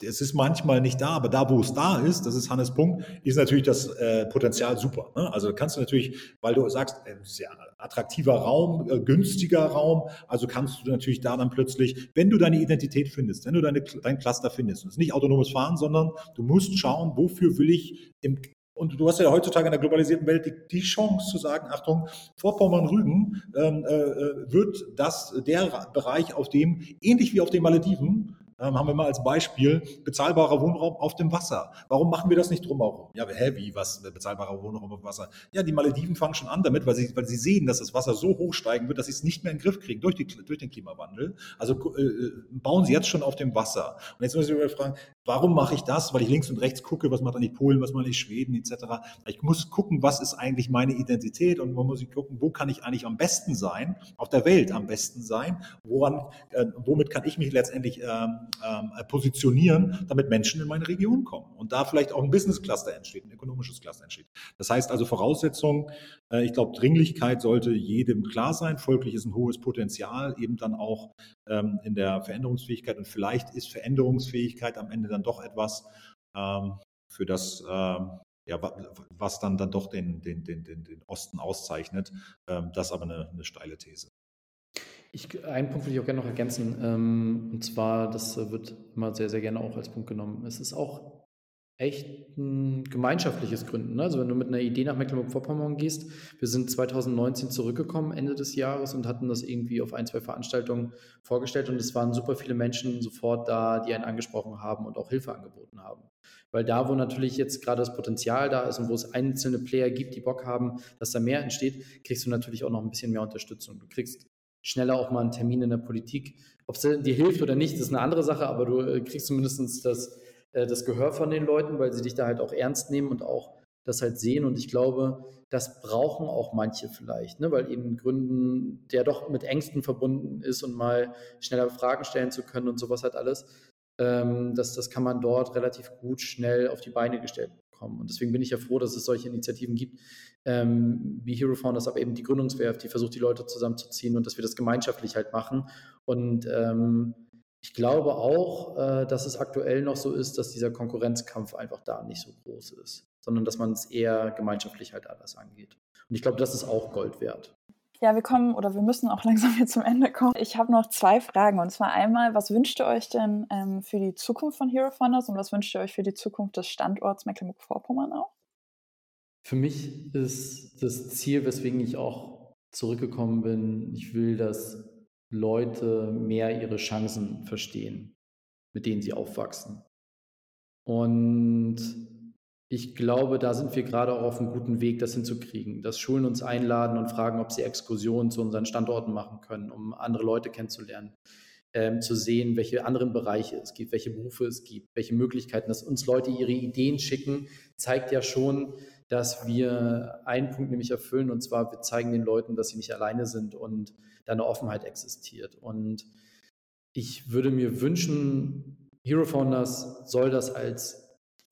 es ist manchmal nicht da, aber da, wo es da ist, das ist Hannes Punkt, ist natürlich das äh, Potenzial super. Ne? Also kannst du natürlich, weil du sagst, äh, sehr attraktiver Raum, äh, günstiger Raum, also kannst du natürlich da dann plötzlich, wenn du deine Identität findest, wenn du deine, dein Cluster findest, das ist nicht autonomes Fahren, sondern du musst schauen, wofür will ich im und du hast ja heutzutage in der globalisierten Welt die, die Chance zu sagen, Achtung, Vorpommern-Rügen ähm, äh, wird das der Bereich, auf dem, ähnlich wie auf den Malediven, ähm, haben wir mal als Beispiel bezahlbarer Wohnraum auf dem Wasser. Warum machen wir das nicht drumherum? Ja, hä, wie, was, bezahlbarer Wohnraum auf dem Wasser? Ja, die Malediven fangen schon an damit, weil sie, weil sie sehen, dass das Wasser so hoch steigen wird, dass sie es nicht mehr in den Griff kriegen durch, die, durch den Klimawandel. Also äh, äh, bauen sie jetzt schon auf dem Wasser. Und jetzt müssen wir fragen, warum mache ich das? Weil ich links und rechts gucke, was macht eigentlich Polen, was macht eigentlich Schweden etc. Ich muss gucken, was ist eigentlich meine Identität und wo muss gucken, wo kann ich eigentlich am besten sein, auf der Welt am besten sein, woran, äh, womit kann ich mich letztendlich ähm, ähm, positionieren, damit Menschen in meine Region kommen und da vielleicht auch ein Business Cluster entsteht, ein ökonomisches Cluster entsteht. Das heißt also Voraussetzung, äh, ich glaube, Dringlichkeit sollte jedem klar sein, folglich ist ein hohes Potenzial eben dann auch ähm, in der Veränderungsfähigkeit und vielleicht ist Veränderungsfähigkeit am Ende dann doch etwas, ähm, für das ähm, ja, was dann, dann doch den, den, den, den Osten auszeichnet. Ähm, das aber eine, eine steile These. Ich, einen Punkt würde ich auch gerne noch ergänzen. Ähm, und zwar, das wird immer sehr, sehr gerne auch als Punkt genommen. Es ist auch echt ein gemeinschaftliches Gründen. Ne? Also wenn du mit einer Idee nach Mecklenburg-Vorpommern gehst, wir sind 2019 zurückgekommen, Ende des Jahres, und hatten das irgendwie auf ein, zwei Veranstaltungen vorgestellt und es waren super viele Menschen sofort da, die einen angesprochen haben und auch Hilfe angeboten haben. Weil da, wo natürlich jetzt gerade das Potenzial da ist und wo es einzelne Player gibt, die Bock haben, dass da mehr entsteht, kriegst du natürlich auch noch ein bisschen mehr Unterstützung. Du kriegst schneller auch mal einen Termin in der Politik. Ob es dir hilft oder nicht, ist eine andere Sache, aber du äh, kriegst zumindest das, äh, das Gehör von den Leuten, weil sie dich da halt auch ernst nehmen und auch das halt sehen. Und ich glaube, das brauchen auch manche vielleicht, ne? weil eben Gründen, der doch mit Ängsten verbunden ist und mal schneller Fragen stellen zu können und sowas halt alles. Ähm, das, das kann man dort relativ gut schnell auf die Beine gestellt bekommen. Und deswegen bin ich ja froh, dass es solche Initiativen gibt, ähm, wie Hero Founders, aber eben die Gründungswerft, die versucht, die Leute zusammenzuziehen und dass wir das gemeinschaftlich halt machen. Und ähm, ich glaube auch, äh, dass es aktuell noch so ist, dass dieser Konkurrenzkampf einfach da nicht so groß ist, sondern dass man es eher gemeinschaftlich halt alles angeht. Und ich glaube, das ist auch Gold wert. Ja, wir kommen oder wir müssen auch langsam hier zum Ende kommen. Ich habe noch zwei Fragen. Und zwar einmal, was wünscht ihr euch denn ähm, für die Zukunft von Hero Founders und was wünscht ihr euch für die Zukunft des Standorts Mecklenburg-Vorpommern auch? Für mich ist das Ziel, weswegen ich auch zurückgekommen bin, ich will, dass Leute mehr ihre Chancen verstehen, mit denen sie aufwachsen. Und ich glaube, da sind wir gerade auch auf einem guten Weg, das hinzukriegen, dass Schulen uns einladen und fragen, ob sie Exkursionen zu unseren Standorten machen können, um andere Leute kennenzulernen, ähm, zu sehen, welche anderen Bereiche es gibt, welche Berufe es gibt, welche Möglichkeiten, dass uns Leute ihre Ideen schicken, zeigt ja schon, dass wir einen Punkt nämlich erfüllen, und zwar wir zeigen den Leuten, dass sie nicht alleine sind. Und da eine Offenheit existiert. Und ich würde mir wünschen, Hero Founders soll das als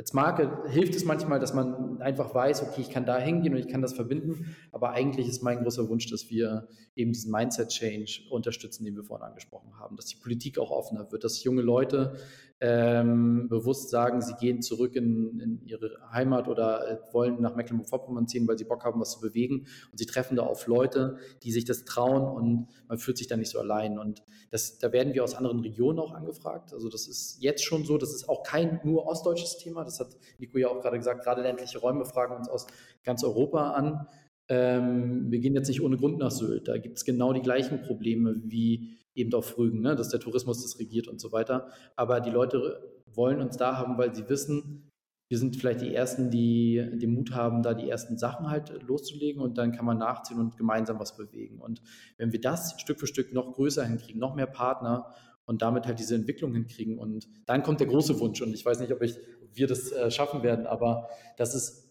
als Marke hilft es manchmal, dass man einfach weiß, okay, ich kann da hingehen und ich kann das verbinden. Aber eigentlich ist mein großer Wunsch, dass wir eben diesen Mindset-Change unterstützen, den wir vorhin angesprochen haben, dass die Politik auch offener wird, dass junge Leute ähm, bewusst sagen, sie gehen zurück in, in ihre Heimat oder äh, wollen nach Mecklenburg-Vorpommern ziehen, weil sie Bock haben, was zu bewegen. Und sie treffen da auf Leute, die sich das trauen und man fühlt sich da nicht so allein. Und das, da werden wir aus anderen Regionen auch angefragt. Also das ist jetzt schon so, das ist auch kein nur ostdeutsches Thema. Das hat Nico ja auch gerade gesagt, gerade ländliche Räume fragen uns aus ganz Europa an. Ähm, wir gehen jetzt nicht ohne Grund nach Sylt. Da gibt es genau die gleichen Probleme wie eben auf Rügen, ne? dass der Tourismus das regiert und so weiter. Aber die Leute wollen uns da haben, weil sie wissen, wir sind vielleicht die Ersten, die den Mut haben, da die ersten Sachen halt loszulegen und dann kann man nachziehen und gemeinsam was bewegen. Und wenn wir das Stück für Stück noch größer hinkriegen, noch mehr Partner und damit halt diese Entwicklung hinkriegen und dann kommt der große Wunsch und ich weiß nicht, ob, ich, wir das äh, schaffen werden, aber das ist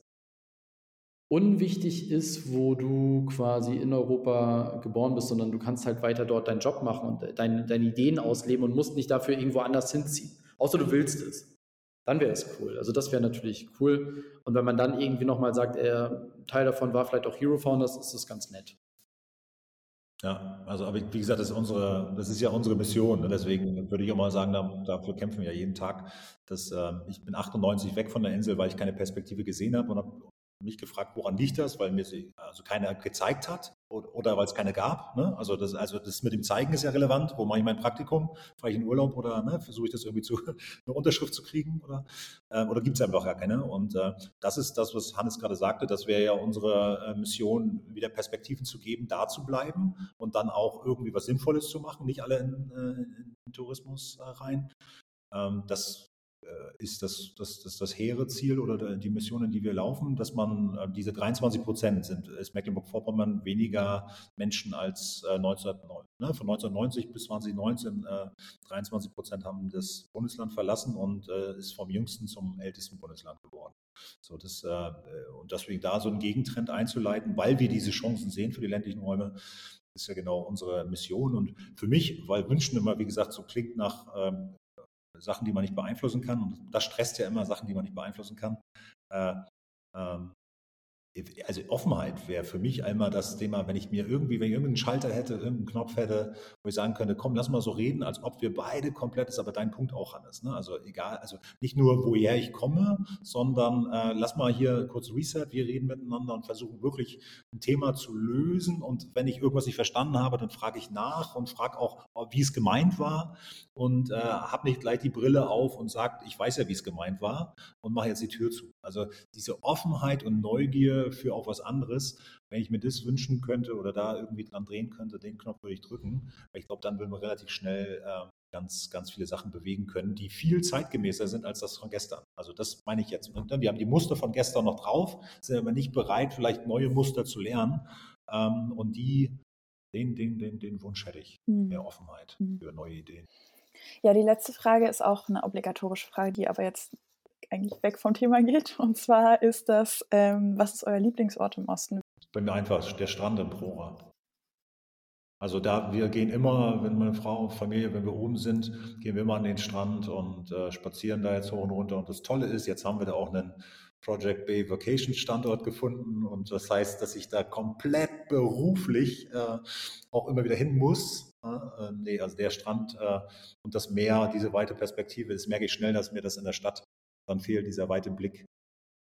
unwichtig ist, wo du quasi in Europa geboren bist, sondern du kannst halt weiter dort deinen Job machen und deine, deine Ideen ausleben und musst nicht dafür irgendwo anders hinziehen. Außer du willst es. Dann wäre es cool. Also das wäre natürlich cool. Und wenn man dann irgendwie nochmal sagt, äh, Teil davon war vielleicht auch Hero Founders, ist das ganz nett. Ja, also aber wie gesagt, das ist unsere, das ist ja unsere Mission. Ne? Deswegen würde ich auch mal sagen, dafür kämpfen wir ja jeden Tag. Dass, äh, ich bin 98 weg von der Insel, weil ich keine Perspektive gesehen habe und habe mich gefragt, woran liegt das, weil mir sie also keiner gezeigt hat oder, oder weil es keine gab. Ne? Also, das, also das mit dem Zeigen ist ja relevant. Wo mache ich mein Praktikum? Fahre ich in Urlaub oder ne, versuche ich das irgendwie zu eine Unterschrift zu kriegen oder, äh, oder gibt es einfach gar keine? Und äh, das ist das, was Hannes gerade sagte, das wäre ja unsere äh, Mission, wieder Perspektiven zu geben, da zu bleiben und dann auch irgendwie was Sinnvolles zu machen, nicht alle in, äh, in Tourismus äh, rein. Ähm, das ist das, das, das, das hehre Ziel oder die Missionen, die wir laufen, dass man äh, diese 23 Prozent sind, ist Mecklenburg-Vorpommern weniger Menschen als äh, 1990. Ne? Von 1990 bis 2019 äh, 23 Prozent haben das Bundesland verlassen und äh, ist vom jüngsten zum ältesten Bundesland geworden. So, das, äh, und deswegen da so einen Gegentrend einzuleiten, weil wir diese Chancen sehen für die ländlichen Räume, ist ja genau unsere Mission. Und für mich, weil Wünschen immer, wie gesagt, so klingt nach ähm, Sachen, die man nicht beeinflussen kann. Und das stresst ja immer Sachen, die man nicht beeinflussen kann. Äh, ähm, also Offenheit wäre für mich einmal das Thema, wenn ich mir irgendwie, wenn ich irgendeinen Schalter hätte, irgendeinen Knopf hätte, wo ich sagen könnte, komm, lass mal so reden, als ob wir beide komplett, ist aber dein Punkt auch, Hannes. Ne? Also egal, also nicht nur, woher ich komme, sondern äh, lass mal hier kurz Reset, wir reden miteinander und versuchen wirklich ein Thema zu lösen. Und wenn ich irgendwas nicht verstanden habe, dann frage ich nach und frage auch, wie es gemeint war und äh, habe nicht gleich die Brille auf und sagt, ich weiß ja, wie es gemeint war und mache jetzt die Tür zu. Also diese Offenheit und Neugier für auch was anderes, wenn ich mir das wünschen könnte oder da irgendwie dran drehen könnte, den Knopf würde ich drücken. Ich glaube, dann würden wir relativ schnell äh, ganz, ganz viele Sachen bewegen können, die viel zeitgemäßer sind als das von gestern. Also das meine ich jetzt. Und wir haben die Muster von gestern noch drauf, sind aber nicht bereit, vielleicht neue Muster zu lernen. Ähm, und die, den, den, den, den Wunsch hätte ich, mhm. mehr Offenheit mhm. für neue Ideen. Ja, die letzte Frage ist auch eine obligatorische Frage, die aber jetzt eigentlich weg vom Thema geht. Und zwar ist das, ähm, was ist euer Lieblingsort im Osten? Bei mir einfach der Strand in Prora. Also da, wir gehen immer, wenn meine Frau und Familie, wenn wir oben sind, gehen wir immer an den Strand und äh, spazieren da jetzt hoch und runter. Und das Tolle ist, jetzt haben wir da auch einen Project Bay Vacation Standort gefunden. Und das heißt, dass ich da komplett beruflich äh, auch immer wieder hin muss, äh, nee, also der Strand äh, und das Meer, diese weite Perspektive, das merke ich schnell, dass mir das in der Stadt dann fehlt, dieser weite Blick.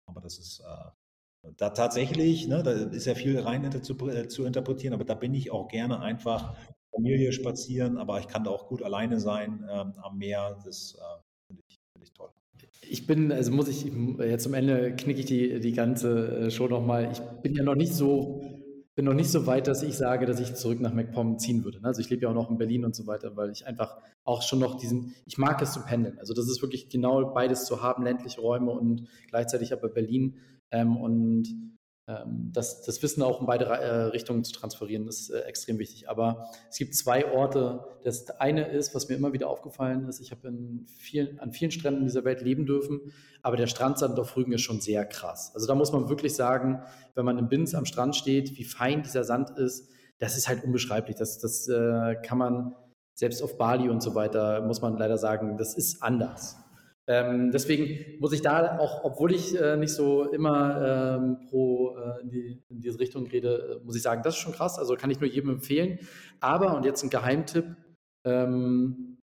Aber das ist äh, da tatsächlich, ne, da ist ja viel rein zu, äh, zu interpretieren, aber da bin ich auch gerne einfach Familie spazieren, aber ich kann da auch gut alleine sein ähm, am Meer. Das äh, finde ich, find ich toll. Ich bin, also muss ich, jetzt zum Ende knicke ich die, die ganze äh, Show nochmal. Ich bin ja noch nicht so bin noch nicht so weit, dass ich sage, dass ich zurück nach MacPom ziehen würde. Ne? Also ich lebe ja auch noch in Berlin und so weiter, weil ich einfach auch schon noch diesen, ich mag es zu pendeln. Also das ist wirklich genau beides zu haben, ländliche Räume und gleichzeitig aber Berlin. Ähm, und ähm, das, das Wissen auch in beide äh, Richtungen zu transferieren, ist äh, extrem wichtig. Aber es gibt zwei Orte. Das eine ist, was mir immer wieder aufgefallen ist, ich habe vielen, an vielen Stränden dieser Welt leben dürfen, aber der Strandsand auf Rügen ist schon sehr krass. Also da muss man wirklich sagen, wenn man in Binz am Strand steht, wie fein dieser Sand ist, das ist halt unbeschreiblich. Das, das äh, kann man selbst auf Bali und so weiter, muss man leider sagen, das ist anders. Ähm, deswegen muss ich da auch, obwohl ich äh, nicht so immer ähm, pro äh, in, die, in, diese Richtung rede, äh, muss ich sagen, das ist schon krass. Also kann ich nur jedem empfehlen. Aber, und jetzt ein Geheimtipp, ähm,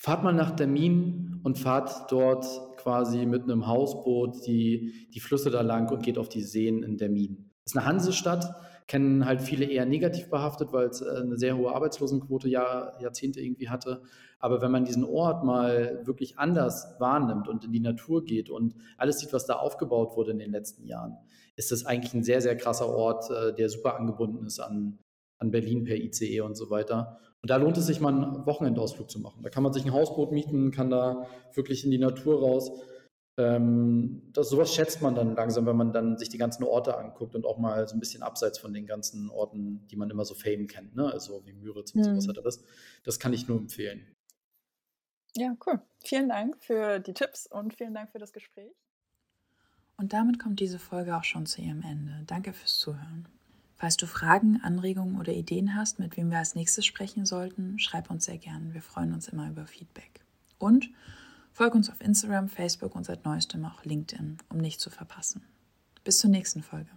fahrt mal nach Termin und fahrt dort quasi mit einem Hausboot die, die Flüsse da lang und geht auf die Seen in Termin. Das ist eine Hansestadt kennen halt viele eher negativ behaftet, weil es äh, eine sehr hohe Arbeitslosenquote Jahr, Jahrzehnte irgendwie hatte. Aber wenn man diesen Ort mal wirklich anders wahrnimmt und in die Natur geht und alles sieht, was da aufgebaut wurde in den letzten Jahren, ist das eigentlich ein sehr, sehr krasser Ort, äh, der super angebunden ist an, an Berlin per ICE und so weiter. Und da lohnt es sich mal einen Wochenendausflug zu machen. Da kann man sich ein Hausboot mieten, kann da wirklich in die Natur raus ähm, das, sowas schätzt man dann langsam, wenn man dann sich die ganzen Orte anguckt und auch mal so ein bisschen abseits von den ganzen Orten, die man immer so Fame kennt, ne? also wie Müritz und mhm. sowas hat er das. Das kann ich nur empfehlen. Ja, cool. Vielen Dank für die Tipps und vielen Dank für das Gespräch. Und damit kommt diese Folge auch schon zu ihrem Ende. Danke fürs Zuhören. Falls du Fragen, Anregungen oder Ideen hast, mit wem wir als nächstes sprechen sollten, schreib uns sehr gern. Wir freuen uns immer über Feedback. Und Folge uns auf Instagram, Facebook und seit neuestem auch LinkedIn, um nichts zu verpassen. Bis zur nächsten Folge.